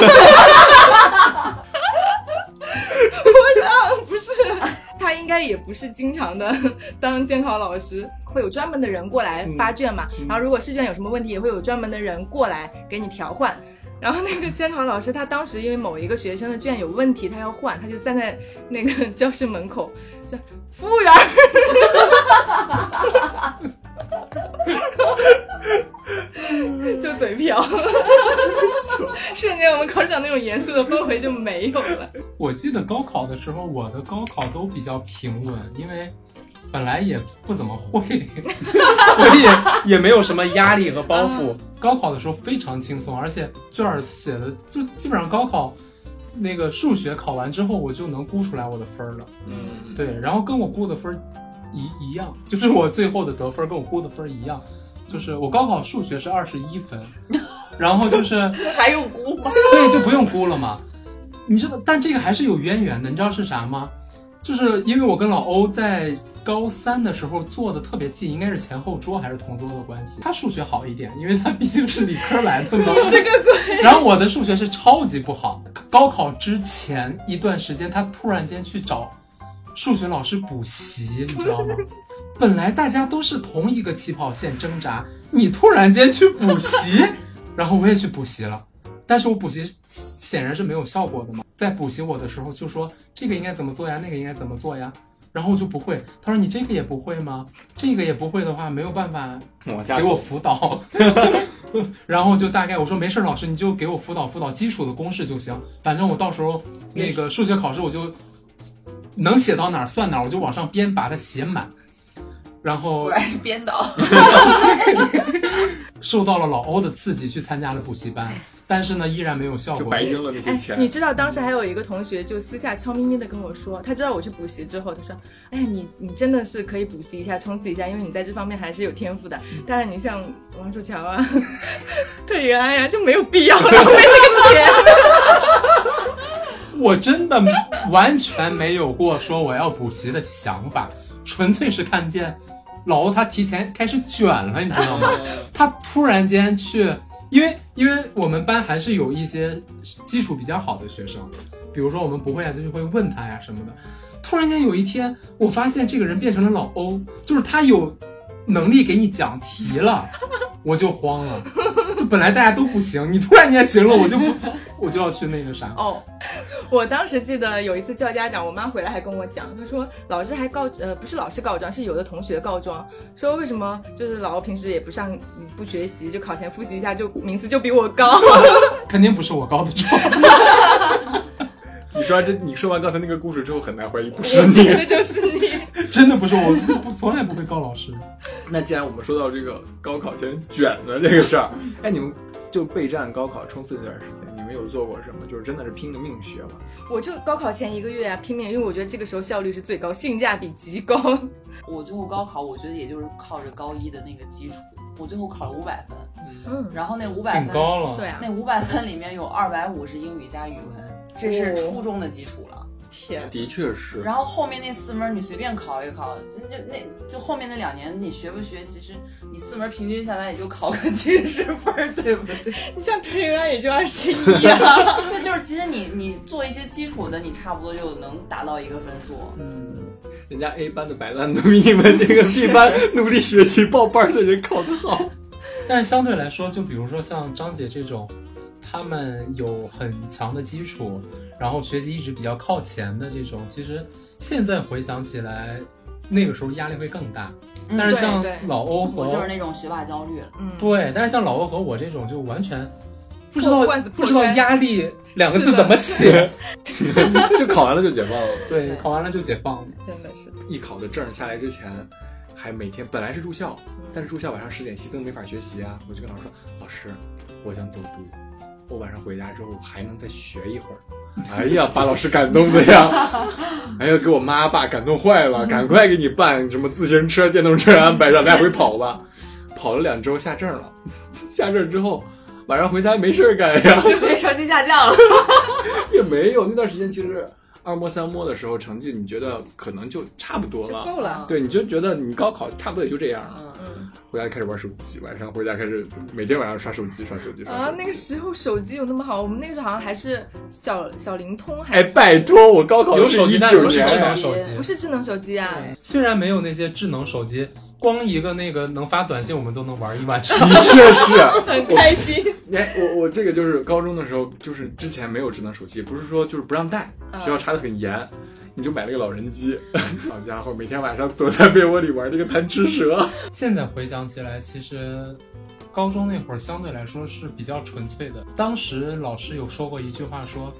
Speaker 2: 说：“啊，不是。”他应该也不是经常的 [laughs] 当监考老师，会有专门的人过来发卷嘛。然后如果试卷有什么问题，也会有专门的人过来给你调换。然后那个监考老师他当时因为某一个学生的卷有问题，他要换，他就站在那个教室门口，就服务员儿。[laughs] 就嘴瓢，[laughs] 瞬间我们考场那种严肃的氛围就没有了。
Speaker 4: 我记得高考的时候，我的高考都比较平稳，因为本来也不怎么会，[laughs] 所以也没有什么压力和包袱。高考的时候非常轻松，而且卷儿写的就基本上高考那个数学考完之后，我就能估出来我的分儿了。
Speaker 1: 嗯，
Speaker 4: 对，然后跟我估的分儿一一样，就是我最后的得分跟我估的分儿一样，就是我高考数学是二十一分，[laughs] 然后就是 [laughs]
Speaker 3: 还用估吗？
Speaker 4: 对，就不用估了嘛。你知道，但这个还是有渊源的，你知道是啥吗？就是因为我跟老欧在高三的时候坐的特别近，应该是前后桌还是同桌的关系。他数学好一点，因为他毕竟是理科来的嘛。
Speaker 2: 这个鬼！
Speaker 4: 然后我的数学是超级不好。高考之前一段时间，他突然间去找数学老师补习，你知道吗？[laughs] 本来大家都是同一个起跑线挣扎，你突然间去补习，[laughs] 然后我也去补习了，但是我补习显然是没有效果的嘛。在补习我的时候就说这个应该怎么做呀，那个应该怎么做呀，然后我就不会。他说你这个也不会吗？这个也不会的话，没有办法给我辅导，[laughs] 然后就大概我说没事儿，老师你就给我辅导辅导基础的公式就行，反正我到时候那个数学考试我就能写到哪儿算哪儿，我就往上编把它写满。然后
Speaker 3: 果然是编导。[laughs]
Speaker 4: 受到了老欧的刺激，去参加了补习班。但是呢，依然没有效果。
Speaker 1: 就白扔了那些
Speaker 2: 哎
Speaker 1: 钱。，
Speaker 2: 你知道当时还有一个同学就私下悄咪咪的跟我说，他知道我去补习之后，他说：“哎呀，你你真的是可以补习一下，冲刺一下，因为你在这方面还是有天赋的。但是你像王楚乔啊、特约安呀，就没有必要浪费 [laughs] 那个钱。
Speaker 4: 我真的完全没有过说我要补习的想法，纯粹是看见老欧他提前开始卷了，你知道吗？他突然间去，因为因为我们班还是有一些基础比较好的学生，比如说我们不会啊，就是会问他呀什么的。突然间有一天，我发现这个人变成了老欧，就是他有能力给你讲题了，我就慌了。就本来大家都不行，你突然间行了，我就不，[laughs] 我就要去那个啥。
Speaker 2: 哦，我当时记得有一次叫家长，我妈回来还跟我讲，她说老师还告呃不是老师告状，是有的同学告状，说为什么就是老欧平时也不上嗯不学习，就考前复习一下就名次就比我高。[laughs]
Speaker 4: 肯定不是我告的状。[laughs]
Speaker 1: 你说完这，你说完刚才那个故事之后，很难怀疑不是
Speaker 2: 觉得
Speaker 1: 你。
Speaker 2: 就是你。
Speaker 4: 真的不是我，不从来不会告老师。[laughs]
Speaker 1: 那既然我们说到这个高考前卷的这个事儿，[laughs] 哎，你们就备战高考冲刺这段时间，你们有做过什么？就是真的是拼了命学吗？
Speaker 2: 我就高考前一个月啊拼命，因为我觉得这个时候效率是最高，性价比极高。[laughs]
Speaker 3: 我最后高考，我觉得也就是靠着高一的那个基础，我最后考了五百分，
Speaker 1: 嗯，
Speaker 2: 嗯，
Speaker 3: 然后那五百分，
Speaker 4: 高了。
Speaker 2: 对啊
Speaker 3: 那，五百分里面有二百五是英语加语文，这是初中的基础了。
Speaker 2: 天，
Speaker 1: 的确是。
Speaker 3: 然后后面那四门你随便考一考，就那那就后面那两年你学不学，其实你四门平均下来也就考个七十分儿，对不对？[laughs]
Speaker 2: 你像推人也就二十一啊。[laughs]
Speaker 3: 对，就是其实你你做一些基础的，你差不多就能达到一个分数。
Speaker 1: 嗯，人家 A 班的摆烂都比你们这个 B 班努力学习报班的人考得好。[laughs]
Speaker 4: 但是相对来说，就比如说像张姐这种，他们有很强的基础，然后学习一直比较靠前的这种，其实现在回想起来，那个时候压力会更大。
Speaker 3: 嗯
Speaker 4: 但是像老欧和
Speaker 3: 我就是那种学霸焦虑了。
Speaker 2: 嗯，
Speaker 4: 对，但是像老欧和我这种就完全不知道
Speaker 2: 罐子
Speaker 4: 不知道压力两个字怎么写。[laughs]
Speaker 1: 就考完了就解放了。
Speaker 4: 对，考完了就解放了。
Speaker 2: 真的是。
Speaker 1: 艺考的证下来之前，还每天本来是住校，但是住校晚上十点熄灯没法学习啊。我就跟老师说：“老师，我想走读，我晚上回家之后还能再学一会儿。”哎呀，把老师感动的呀！[laughs] 哎呀，给我妈爸感动坏了，赶快给你办什么自行车、电动车安排上来回跑吧。跑了两周下证了，下证之后晚上回家没事儿干呀。
Speaker 3: 就成绩下降了。[laughs]
Speaker 1: 也没有，那段时间其实二摸三摸的时候，成绩你觉得可能就差不多
Speaker 2: 就
Speaker 1: 了。
Speaker 2: 够了。
Speaker 1: 对，你就觉得你高考差不多也就这样了。
Speaker 3: 嗯，
Speaker 2: 嗯
Speaker 1: 回家开始玩手机，晚上回家开始每天晚上刷手机，刷手机，刷手
Speaker 2: 啊。，那个时候手机有那么好？我们那个时候好像还是小小灵通，还
Speaker 1: 哎，
Speaker 2: 是
Speaker 1: 拜托，我高考
Speaker 4: 有手机，
Speaker 1: 是一九
Speaker 4: 但不是智，能手机
Speaker 2: 不。是智能手机啊？
Speaker 4: 虽然没有那些智能手机，光一个那个能发短信，我们都能玩一晚上。[laughs]
Speaker 1: 的确是。[laughs]
Speaker 2: 很开心。[laughs]
Speaker 1: 哎，我我这个就是高中的时候，就是之前没有智能手机，不是说就是不让带，
Speaker 2: 嗯
Speaker 1: 学校查的很严。你就买了个老人机，好家伙，每天晚上躲在被窝里玩那个贪吃蛇。
Speaker 4: 现在回想起来，其实高中那会儿相对来说是比较纯粹的。当时老师有说过一句话说，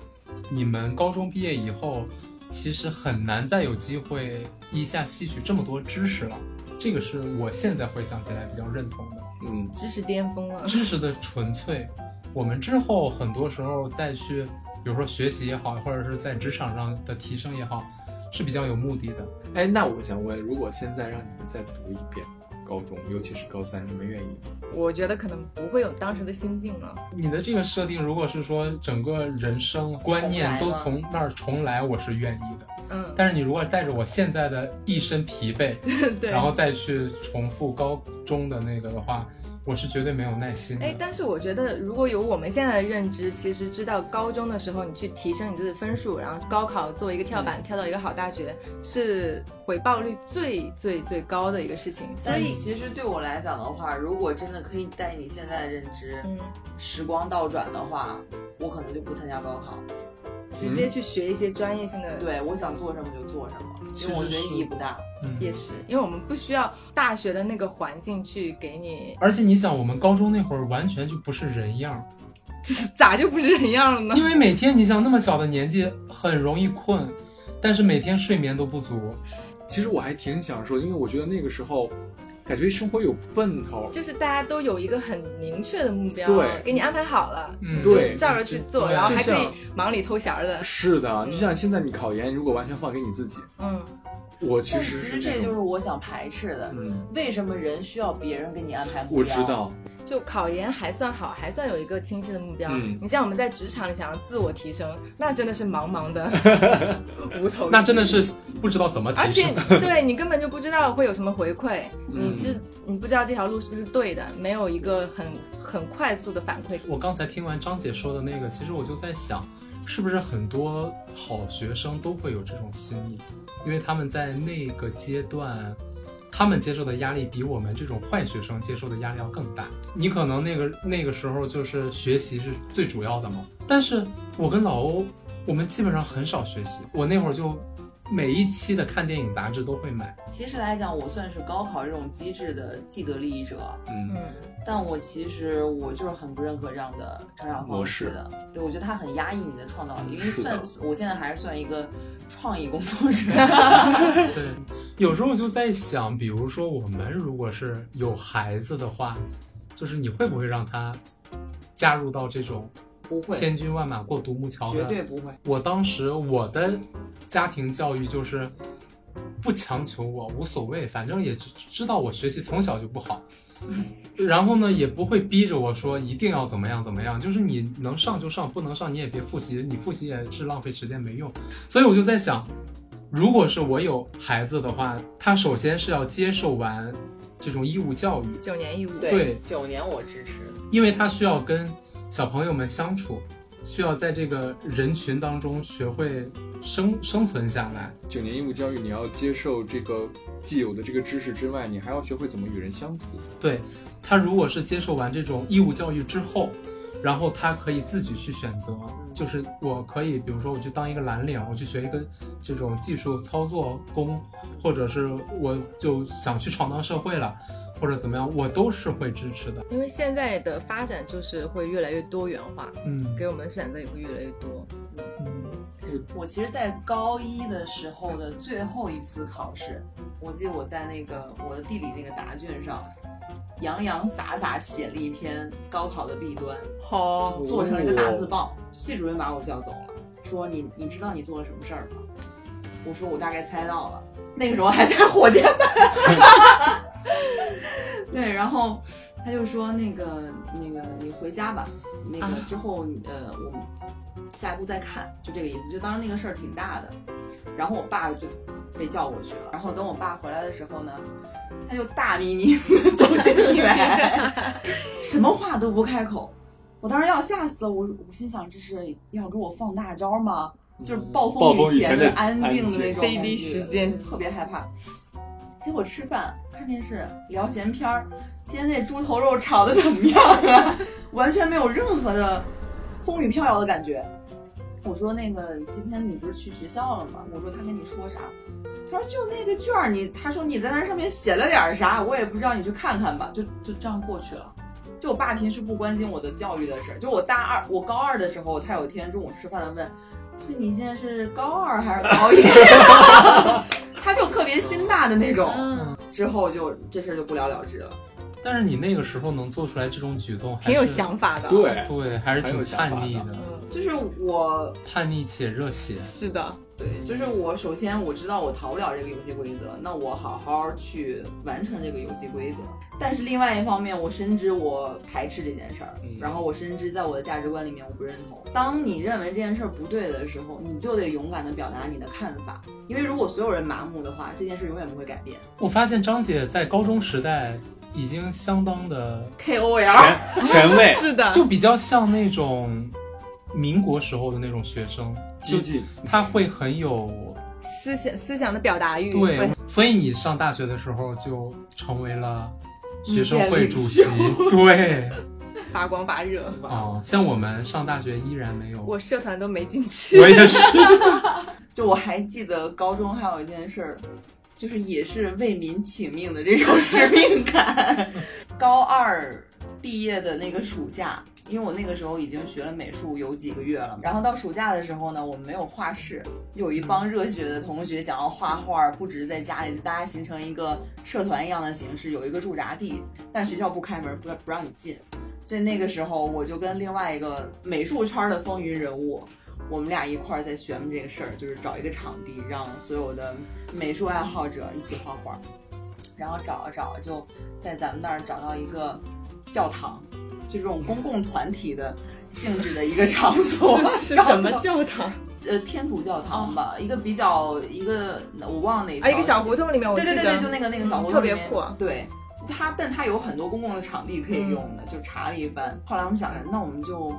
Speaker 4: 你们高中毕业以后，其实很难再有机会一下吸取这么多知识了。这个是我现在回想起来比较认同的。
Speaker 1: 嗯，
Speaker 2: 知识巅峰了。
Speaker 4: 知识的纯粹，我们之后很多时候再去，比如说学习也好，或者是在职场上的提升也好，是比较有目的的。
Speaker 1: 哎，那我想问，如果现在让你们再读一遍高中，尤其是高三，你们愿意吗？
Speaker 2: 我觉得可能不会有当时的心境了。
Speaker 4: 你的这个设定，如果是说整个人生观念都从那儿重来，我是愿意的。
Speaker 2: 嗯，
Speaker 4: 但是你如果带着我现在的一身疲惫，[laughs]
Speaker 2: 对。
Speaker 4: 然后再去重复高中的那个的话，我是绝对没有耐心的。
Speaker 2: 哎，但是我觉得，如果有我们现在的认知，其实知道高中的时候你去提升你自己的分数，然后高考作为一个跳板、跳到一个好大学，是回报率最最最高的一个事情。所以，
Speaker 3: 其实对我来讲的话，如果真的可以带你现在的认知，
Speaker 2: 嗯，
Speaker 3: 时光倒转的话，我可能就不参加高考。
Speaker 2: 直接去学一些专业性的，，
Speaker 3: 对，我想做什么就做什么，
Speaker 4: 其
Speaker 3: 因为我觉得意义不大。
Speaker 4: 嗯，
Speaker 2: 也是，因为我们不需要大学的那个环境去给你，
Speaker 4: 而且你想，我们高中那会儿完全就不是人样，[laughs]
Speaker 2: 咋就不是人样了呢？
Speaker 4: 因为每天你想那么小的年纪很容易困，但是每天睡眠都不足。
Speaker 1: 其实我还挺享受，因为我觉得那个时候，感觉生活有奔头。
Speaker 2: 就是大家都有一个很明确的目标，
Speaker 1: 对
Speaker 2: 给你安排好了，
Speaker 4: 嗯，
Speaker 1: 对
Speaker 2: 就照着去做，然后还可以忙里偷闲的。
Speaker 1: 是的，
Speaker 2: 嗯
Speaker 1: 就像现在你考研，如果完全放给你自己，
Speaker 2: 嗯，
Speaker 1: 我其
Speaker 3: 实其
Speaker 1: 实
Speaker 3: 这就是我想排斥的。
Speaker 1: 嗯，
Speaker 3: 为什么人需要别人给你安排目标？
Speaker 1: 我知道，
Speaker 2: 就考研还算好，还算有一个清晰的目标。
Speaker 1: 嗯
Speaker 2: 你像我们在职场里想要自我提升，那真的是茫茫的 [laughs] 无头。
Speaker 4: 那真的是不知道怎么提
Speaker 2: 而
Speaker 4: 且。[laughs]
Speaker 2: 对你根本就不知道会有什么回馈，
Speaker 1: 嗯
Speaker 2: 你知你不知道这条路是不是对的，没有一个很很快速的反馈。
Speaker 4: 我刚才听完张姐说的那个，其实我就在想，是不是很多好学生都会有这种心理，因为他们在那个阶段，他们接受的压力比我们这种坏学生接受的压力要更大。你可能那个那个时候就是学习是最主要的嘛，但是我跟老欧，我们基本上很少学习。我那会儿就每一期的看电影杂志都会买，
Speaker 3: 其实来讲，我算是高考这种机制的既得利益者，
Speaker 1: 嗯。
Speaker 2: 嗯，
Speaker 3: 但我其实我就是很不认可这样的成长方式的。对，我觉得它很压抑你的创造力，因为算。我现在还是算一个创意工作者。[laughs]
Speaker 4: 对，有时候就在想，比如说我们如果是有孩子的话，就是你会不会让他加入到这种
Speaker 3: 不会，
Speaker 4: 千军万马过独木桥的？
Speaker 3: 绝对不会。
Speaker 4: 我当时我的家庭教育就是不强求我，无所谓，反正也知知道我学习从小就不好。[laughs] 然后呢，也不会逼着我说一定要怎么样怎么样，就是你能上就上，不能上你也别复习，你复习也是浪费时间没用。所以我就在想，如果是我有孩子的话，他首先是要接受完这种义务教育，
Speaker 2: 九年义务。
Speaker 4: 对
Speaker 3: 九年我支持。
Speaker 4: 因为他需要跟小朋友们相处，需要在这个人群当中学会生生存下来。
Speaker 1: 九年义务教育，你要接受这个既有的这个知识之外，你还要学会怎么与人相处。
Speaker 4: 对他，如果是接受完这种义务教育之后，然后他可以自己去选择，就是我可以，比如说我去当一个蓝领，我去学一个这种技术操作工，或者是我就想去闯荡社会了，或者怎么样，我都是会支持的。
Speaker 2: 因为现在的发展就是会越来越多元化，
Speaker 4: 嗯
Speaker 2: 给我们的选择也会越来越多。
Speaker 4: 嗯，
Speaker 3: 我其实，在高一的时候的最后一次考试，我记得我在那个我的地理那个答卷上，洋洋洒洒写了一篇高考的弊端，
Speaker 2: 好，
Speaker 3: 做成了一个大字报。系主任把我叫走了，说你你知道你做了什么事儿吗？我说我大概猜到了，那个时候还在火箭班。[laughs] [laughs] 对，然后他就说那个那个你回家吧，那个
Speaker 2: 啊
Speaker 3: 之后呃我们下一步再看，就这个意思。就当时那个事儿挺大的，然后我爸就被叫过去了。然后等我爸回来的时候呢，他就大咪咪地 [laughs] 走进来，[laughs] 什么话都不开口。我当时要吓死了，我我心想这是要给我放大招吗？就是暴
Speaker 1: 暴风雨前的
Speaker 3: 安静的那种感觉
Speaker 2: CD 时间
Speaker 3: 特别害怕。结果吃饭看电视聊闲篇儿，今天那猪头肉炒的怎么样啊？完全没有任何的风雨飘摇的感觉。我说那个今天你不是去学校了吗？我说他跟你说啥？他说就那个卷儿，你他说你在那上面写了点啥，我也不知道，你去看看吧。就就这样过去了。就我爸平时不关心我的教育的事儿，就我大二我高二的时候，他有一天中午吃饭。问，所以你现在是高二还是高一？他就特别心大的那种。
Speaker 2: 嗯，
Speaker 3: 之后就这事儿就不了了之了。
Speaker 4: 但是你那个时候能做出来这种举动，还
Speaker 2: 挺有想法的。，
Speaker 1: 对，
Speaker 4: 对，还是挺叛逆的，
Speaker 2: 嗯，
Speaker 3: 就是我
Speaker 4: 叛逆且热血。
Speaker 2: 是的，
Speaker 3: 对，就是我首先我知道我逃不了这个游戏规则，那我好好去完成这个游戏规则。但是另外一方面，我深知我排斥这件事儿，
Speaker 1: 嗯
Speaker 3: 然后我深知在我的价值观里面我不认同。当你认为这件事儿不对的时候，你就得勇敢的表达你的看法，因为如果所有人麻木的话，这件事永远不会改变。
Speaker 4: 我发现张姐在高中时代已经相当的
Speaker 3: ，KOL，
Speaker 1: 前前卫
Speaker 2: 是的，[laughs]
Speaker 4: 就比较像那种民国时候的那种学生，
Speaker 1: 激进，
Speaker 4: 他会很有
Speaker 2: 思想思想的表达欲
Speaker 4: 对，所以你上大学的时候就成为了学生会主席，对，[laughs]
Speaker 2: 发光发热。
Speaker 4: 哦，像我们上大学依然没有，
Speaker 2: 我社团都没进去，
Speaker 4: 我也是，[laughs]
Speaker 3: 就我还记得高中还有一件事儿，就是也是为民请命的这种使命感。[laughs] 高二毕业的那个暑假，因为我那个时候已经学了美术有几个月了，然后到暑假的时候呢，我们没有画室，有一帮热血的同学想要画画，不只是在家里，大家形成一个社团一样的形式，有一个驻扎地，但学校不开门，不不让你进，所以那个时候我就跟另外一个美术圈的风云人物。我们俩一块儿在学这个事儿，就是找一个场地，让所有的美术爱好者一起画画。然后找啊找啊，就在咱们那儿找到一个教堂，就这种公共团体的性质的一个场所。[laughs]
Speaker 2: 是什么教堂？
Speaker 3: 呃，天主教堂吧，一个比较一个我忘了哪
Speaker 2: 啊，一个小胡同里面，我
Speaker 3: 对对对对，就那个那个小胡同
Speaker 2: 特别破。
Speaker 3: 对，它但它有很多公共的场地可以用的，就查了一番。后来我们想着，那我们就。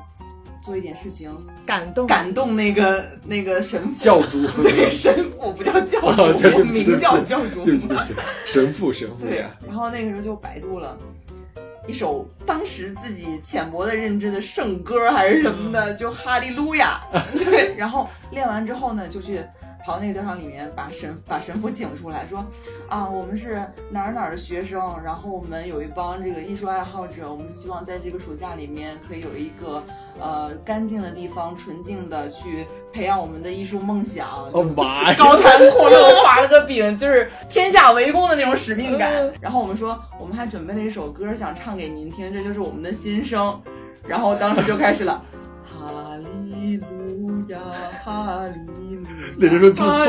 Speaker 3: 做一点事情，
Speaker 2: 感动
Speaker 3: 感动那个那个神父
Speaker 1: 教主，[laughs]
Speaker 3: 对神父不叫教
Speaker 1: 主，
Speaker 3: 名叫教主，
Speaker 1: 对不起对不起，神父神父。
Speaker 3: 对，然后那个时候就百度了一首当时自己浅薄的认知的圣歌还是什么的，就哈利路亚。[laughs] 对，然后练完之后呢，就去。跑到那个教堂里面，把神把神父请出来，说：“啊，我们是哪儿哪儿的学生，然后我们有一帮这个艺术爱好者，我们希望在这个暑假里面可以有一个呃干净的地方，纯净的去培养我们的艺术梦想。”
Speaker 1: 哦妈呀！
Speaker 3: 高谈阔论 [laughs] 画了个饼，就是天下为公的那种使命感。然后我们说，我们还准备了一首歌想唱给您听，这就是我们的心声。然后当时就开始了，[laughs] 哈利路亚，哈利。
Speaker 1: 那人说唱
Speaker 3: 错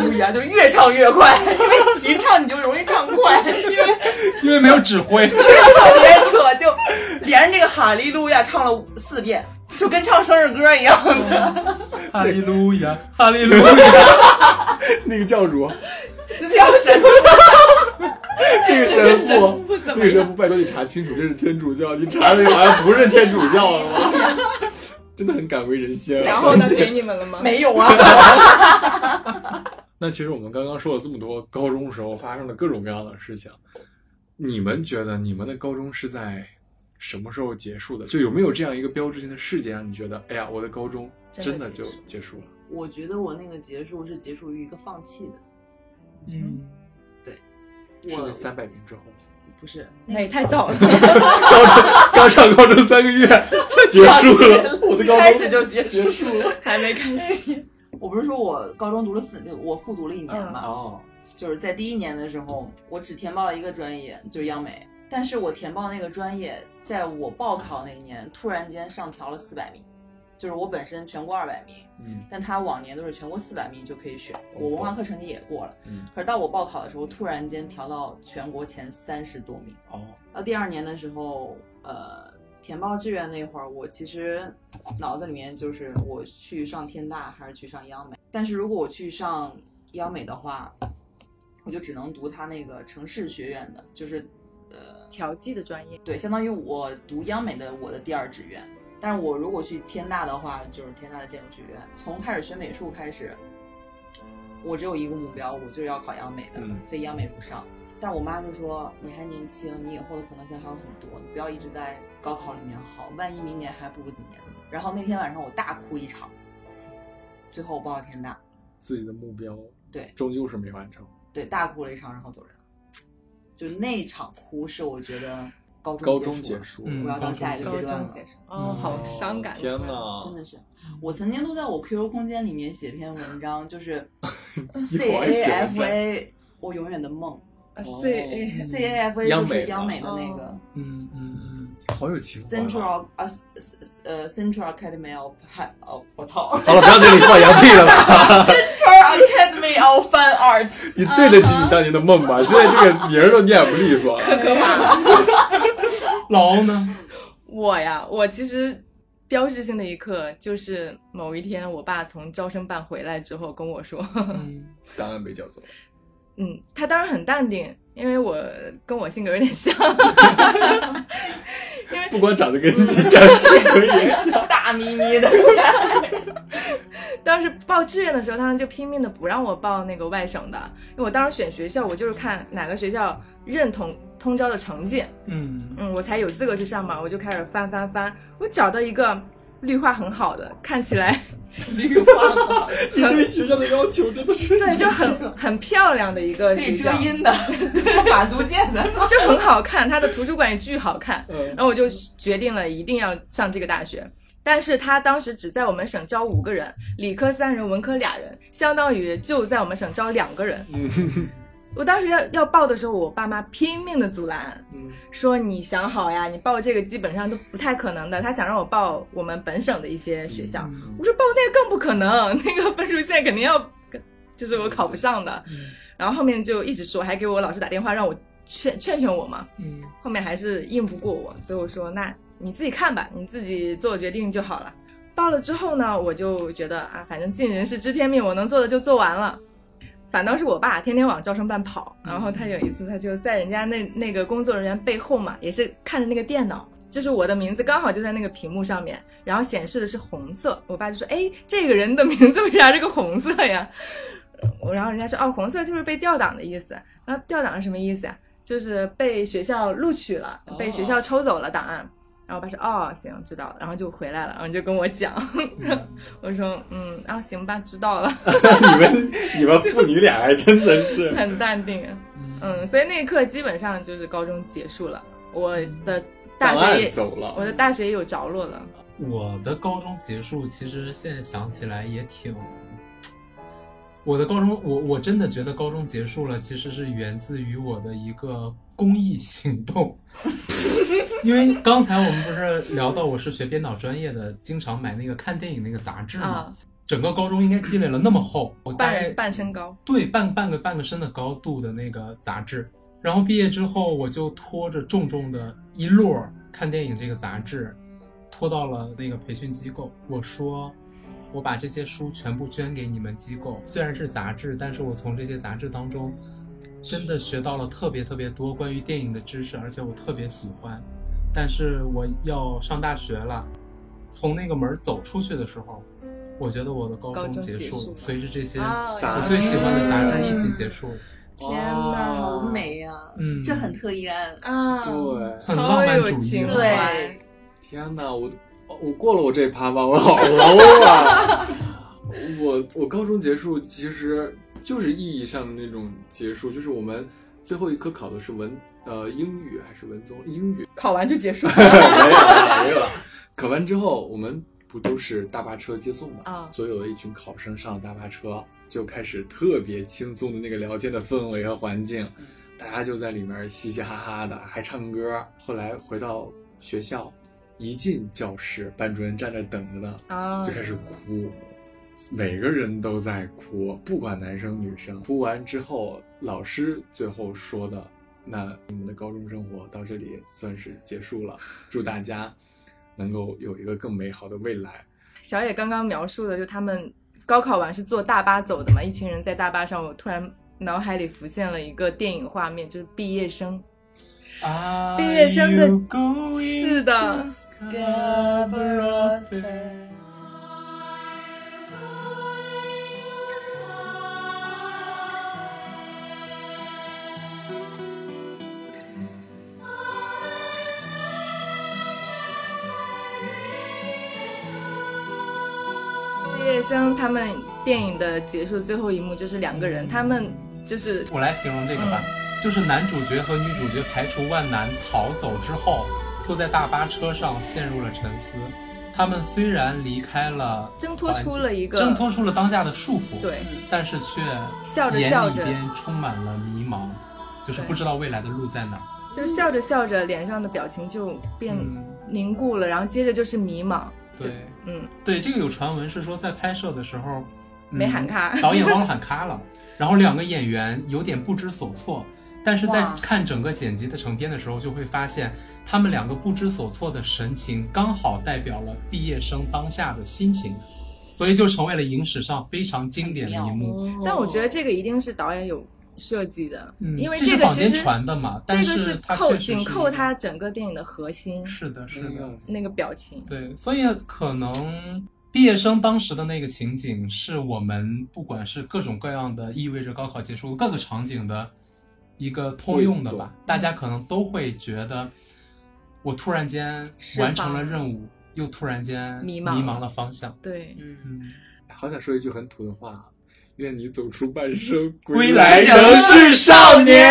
Speaker 3: 路亚，就越唱越快，因为齐唱你就容易唱快，因为
Speaker 4: 因为没有指挥，特
Speaker 3: 别扯，就连着这个哈利路亚唱了四遍，就跟唱生日歌一样的。
Speaker 4: 哈利路亚，哈利路亚，
Speaker 1: 那个教主，
Speaker 3: 叫什么，
Speaker 1: 那个神父，[laughs] 那个神父，拜托你查清楚，这是天主教，你查的好像不是天主教了。吗？[laughs] 真的很敢为人先。
Speaker 2: 然后呢？给你们了吗？
Speaker 3: 没有啊。[laughs]
Speaker 1: 那其实我们刚刚说了这么多，高中时候发生的各种各样的事情。你们觉得你们的高中是在什么时候结束的？就有没有这样一个标志性的事件，让你觉得，哎呀，我的高中真的就结束了？
Speaker 3: 我觉得我那个结束是结束于一个放弃的。
Speaker 4: 嗯，
Speaker 3: 对。
Speaker 1: 是三百名之后。
Speaker 3: 不是，
Speaker 2: 那也太早了。[laughs]
Speaker 1: 刚上高中三个月就结束了，我的高中
Speaker 3: 开始就结结束了，[laughs]
Speaker 2: 还没开始。[laughs]
Speaker 3: 我不是说我高中读了四，我复读了一年嘛。
Speaker 1: 哦。
Speaker 3: 就是在第一年的时候，我只填报了一个专业，就是央美。但是我填报那个专业，在我报考那一年，突然间上调了四百名。就是我本身全国二百名，
Speaker 1: 嗯，
Speaker 3: 但他往年都是全国四百名就可以选，我文化课成绩也过了，
Speaker 1: 嗯，
Speaker 3: 可是到我报考的时候，突然间调到全国前三十多名，
Speaker 1: 哦，
Speaker 3: 到第二年的时候，呃，填报志愿那会儿，我其实脑子里面就是我去上天大还是去上央美，但是如果我去上央美的话，我就只能读他那个城市学院的，就是呃
Speaker 2: 调剂的专业，
Speaker 3: 对，相当于我读央美的我的第二志愿。但是我如果去天大的话，就是天大的建筑学院。从开始学美术开始，我只有一个目标，我就是要考央美的，非央美不上。但我妈就说：“你还年轻，你以后的可能性还有很多，你不要一直在高考里面好，万一明年还不如今年呢。”然后那天晚上我大哭一场。最后我报了天大，
Speaker 1: 自己的目标
Speaker 3: 对，
Speaker 1: 终究是没完成。
Speaker 3: 对，大哭了一场，然后走人了。就那场哭是我觉得。
Speaker 1: 高
Speaker 3: 中
Speaker 1: 结束，
Speaker 3: 我要到下一个阶段了。
Speaker 2: 哦，好伤感。
Speaker 1: 天呐，
Speaker 3: 真的是，我曾经都在我 QQ 空间里面写篇文章，就是 [laughs] C A F A，我永远的梦。
Speaker 2: C A
Speaker 3: C A F A 就是央美的那个。
Speaker 4: 嗯嗯嗯，
Speaker 1: 好有情怀。
Speaker 3: Central 啊呃 Central Academy of 哦，我操！
Speaker 1: 好了，不要在这里放羊屁了吧。[laughs]
Speaker 3: Central Academy of Fine Art，
Speaker 1: 你对得起你当年的梦吧？现在这个名儿都念不利索。
Speaker 2: 可可怕了。
Speaker 4: 老欧呢？[laughs]
Speaker 2: 我呀，我其实标志性的一刻就是某一天，我爸从招生办回来之后跟我说：[laughs] “
Speaker 1: 档案被叫走了。”
Speaker 2: 嗯，他当然很淡定，因为我跟我性格有点像，[laughs] 因为
Speaker 1: 不光长得跟你像，性格也像，
Speaker 3: 大咪咪的。[laughs]
Speaker 2: 当时报志愿的时候，他们就拼命的不让我报那个外省的，因为我当时选学校，我就是看哪个学校认同通招的成绩，
Speaker 4: 嗯
Speaker 2: 嗯，我才有资格去上嘛。我就开始翻翻翻，我找到一个绿化很好的，看起来 [laughs]
Speaker 3: 绿化 [laughs]
Speaker 1: 你对学校的要求真的是
Speaker 2: 对就很很漂亮的一个
Speaker 3: 可以
Speaker 2: 学校，
Speaker 3: 遮阴的，法租界的。
Speaker 2: 就很好看，它的图书馆也巨好看。
Speaker 1: 嗯
Speaker 2: 然后我就决定了一定要上这个大学。但是他当时只在我们省招五个人，理科三人，文科俩人，相当于就在我们省招两个人。
Speaker 1: 嗯 [laughs]
Speaker 2: 我当时要要报的时候，我爸妈拼命的阻拦，
Speaker 1: 嗯
Speaker 2: 说你想好呀，你报这个基本上都不太可能的。他想让我报我们本省的一些学校，我说报那个更不可能，那个分数线肯定要，就是我考不上的。然后后面就一直说，还给我老师打电话让我劝劝劝我嘛。
Speaker 4: 嗯
Speaker 2: 后面还是硬不过我，最后说那你自己看吧，你自己做决定就好了。报了之后呢，我就觉得啊，反正尽人事知天命，我能做的就做完了。反倒是我爸天天往招生办跑，然后他有一次他就在人家那那个工作人员背后嘛，也是看着那个电脑，就是我的名字刚好就在那个屏幕上面，然后显示的是红色。我爸就说：“哎，这个人的名字为啥是个红色呀？”我 [laughs] 然后人家说：“哦，红色就是被调档的意思。”然后调档是什么意思呀？就是被学校录取了，被学校抽走了档案。然后我爸说：“哦，行，知道了。”然后就回来了，然后就跟我讲，[laughs] 我说：“嗯，然后行吧，知道了。[laughs] ”
Speaker 1: 你们你们父女俩还真的是，[laughs]
Speaker 2: 很淡定。嗯，所以那一刻基本上就是高中结束了，我的大学也，
Speaker 1: 走了，
Speaker 2: 我的大学也有着落了。
Speaker 4: 我的高中结束，其实现在想起来也挺。我的高中，我我真的觉得高中结束了，其实是源自于我的一个公益行动。因为刚才我们不是聊到我是学编导专业的，经常买那个看电影那个杂志嘛。
Speaker 2: 啊
Speaker 4: 整个高中应该积累了那么厚，我大概
Speaker 2: 半半身高，
Speaker 4: 对半半个半个身的高度的那个杂志。然后毕业之后，我就拖着重重的一摞看电影这个杂志，拖到了那个培训机构。我说，我把这些书全部捐给你们机构。虽然是杂志，但是我从这些杂志当中，真的学到了特别特别多关于电影的知识，而且我特别喜欢。但是我要上大学了，从那个门儿走出去的时候，我觉得我的高
Speaker 2: 高中
Speaker 4: 中结束，
Speaker 2: 结束
Speaker 4: 随着这些我最喜欢的杂志一起结束。[laughs]
Speaker 2: 天
Speaker 1: 呐，
Speaker 3: 好美呀、
Speaker 4: 嗯
Speaker 3: 这很特意安。
Speaker 2: 啊！
Speaker 1: 对，
Speaker 4: 很浪漫主义
Speaker 2: 超有情
Speaker 4: 嘛
Speaker 2: 怀
Speaker 1: 天呐，我我过了我这趴吧，我好 low 啊！我我高中结束其实就是意义上的那种结束，就是我们最后一科考的是文呃英语还是文综英语？
Speaker 2: 考完就结束了。
Speaker 1: 没有了没有了。考完之后，我们不都是大巴车接送嘛？
Speaker 2: 啊
Speaker 1: 所有的一群考生上了大巴车，就开始特别轻松的那个聊天的氛围和环境，大家就在里面嘻嘻哈哈的，还唱歌。后来回到学校，一进教室，班主任站那等着呢，
Speaker 2: 啊
Speaker 1: 就开始哭，每个人都在哭，不管男生女生。哭完之后，老师最后说的：“那你们的高中生活到这里算是结束了，祝大家能够有一个更美好的未来。
Speaker 2: 小野刚刚描述的，就他们高考完是坐大巴走的嘛，一群人在大巴上，我突然脑海里浮现了一个电影画面，就是毕业生。
Speaker 4: 啊，
Speaker 2: 毕业生的是的，毕业生他们电影的结束最后一幕就是两个人，他们就是
Speaker 4: 我来形容这个吧，就是男主角和女主角排除万难逃走之后，坐在大巴车上陷入了沉思。他们虽然离开了
Speaker 2: 挣脱出了一个
Speaker 4: 挣脱出了当下的束缚，，
Speaker 2: 对
Speaker 4: 但是却
Speaker 2: 笑着笑着，
Speaker 4: 里边充满了迷茫，就是不知道未来的路在哪儿。
Speaker 2: 就笑着笑着，脸上的表情就变
Speaker 4: 嗯
Speaker 2: 凝固了，然后接着就是迷茫。
Speaker 4: 对
Speaker 2: 嗯，
Speaker 4: 对，这个有传闻是说在拍摄的时候、嗯
Speaker 2: 没喊卡
Speaker 4: 导演忘了喊卡了，然后两个演员有点不知所措。但是在看整个剪辑的成片的时候，就会发现他们两个不知所措的神情，刚好代表了毕业生当下的心情，所以就成为了影史上非常经典的一幕。
Speaker 2: 但我觉得这个一定是导演有设计的，
Speaker 4: 嗯，
Speaker 2: 因为
Speaker 4: 这是坊间
Speaker 2: 个其实
Speaker 4: 传的嘛，但
Speaker 2: 这个
Speaker 4: 是它
Speaker 2: 扣
Speaker 4: 确实是
Speaker 2: 紧扣
Speaker 4: 个
Speaker 2: 它整个电影的核心，
Speaker 4: 是的，是的。
Speaker 1: 嗯
Speaker 2: 那个表情。
Speaker 4: 对，所以可能毕业生当时的那个情景，是我们不管是各种各样的意味着高考结束各个场景的一个通用的吧。大家可能都会觉得，我突然间完成了任务，又突然间
Speaker 2: 迷茫
Speaker 4: 迷茫了方向。
Speaker 2: 对，
Speaker 3: 嗯，
Speaker 4: 嗯，
Speaker 1: 好想说一句很土的话，愿你走出半生，
Speaker 4: 归来
Speaker 1: 仍
Speaker 4: 仍
Speaker 1: 是少年。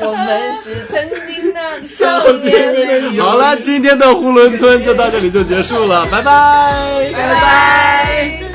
Speaker 3: 我们是曾经的 [laughs] 少年。
Speaker 1: 好了，今天的囫囵吞就到这里就结束了，拜拜，
Speaker 3: 拜拜。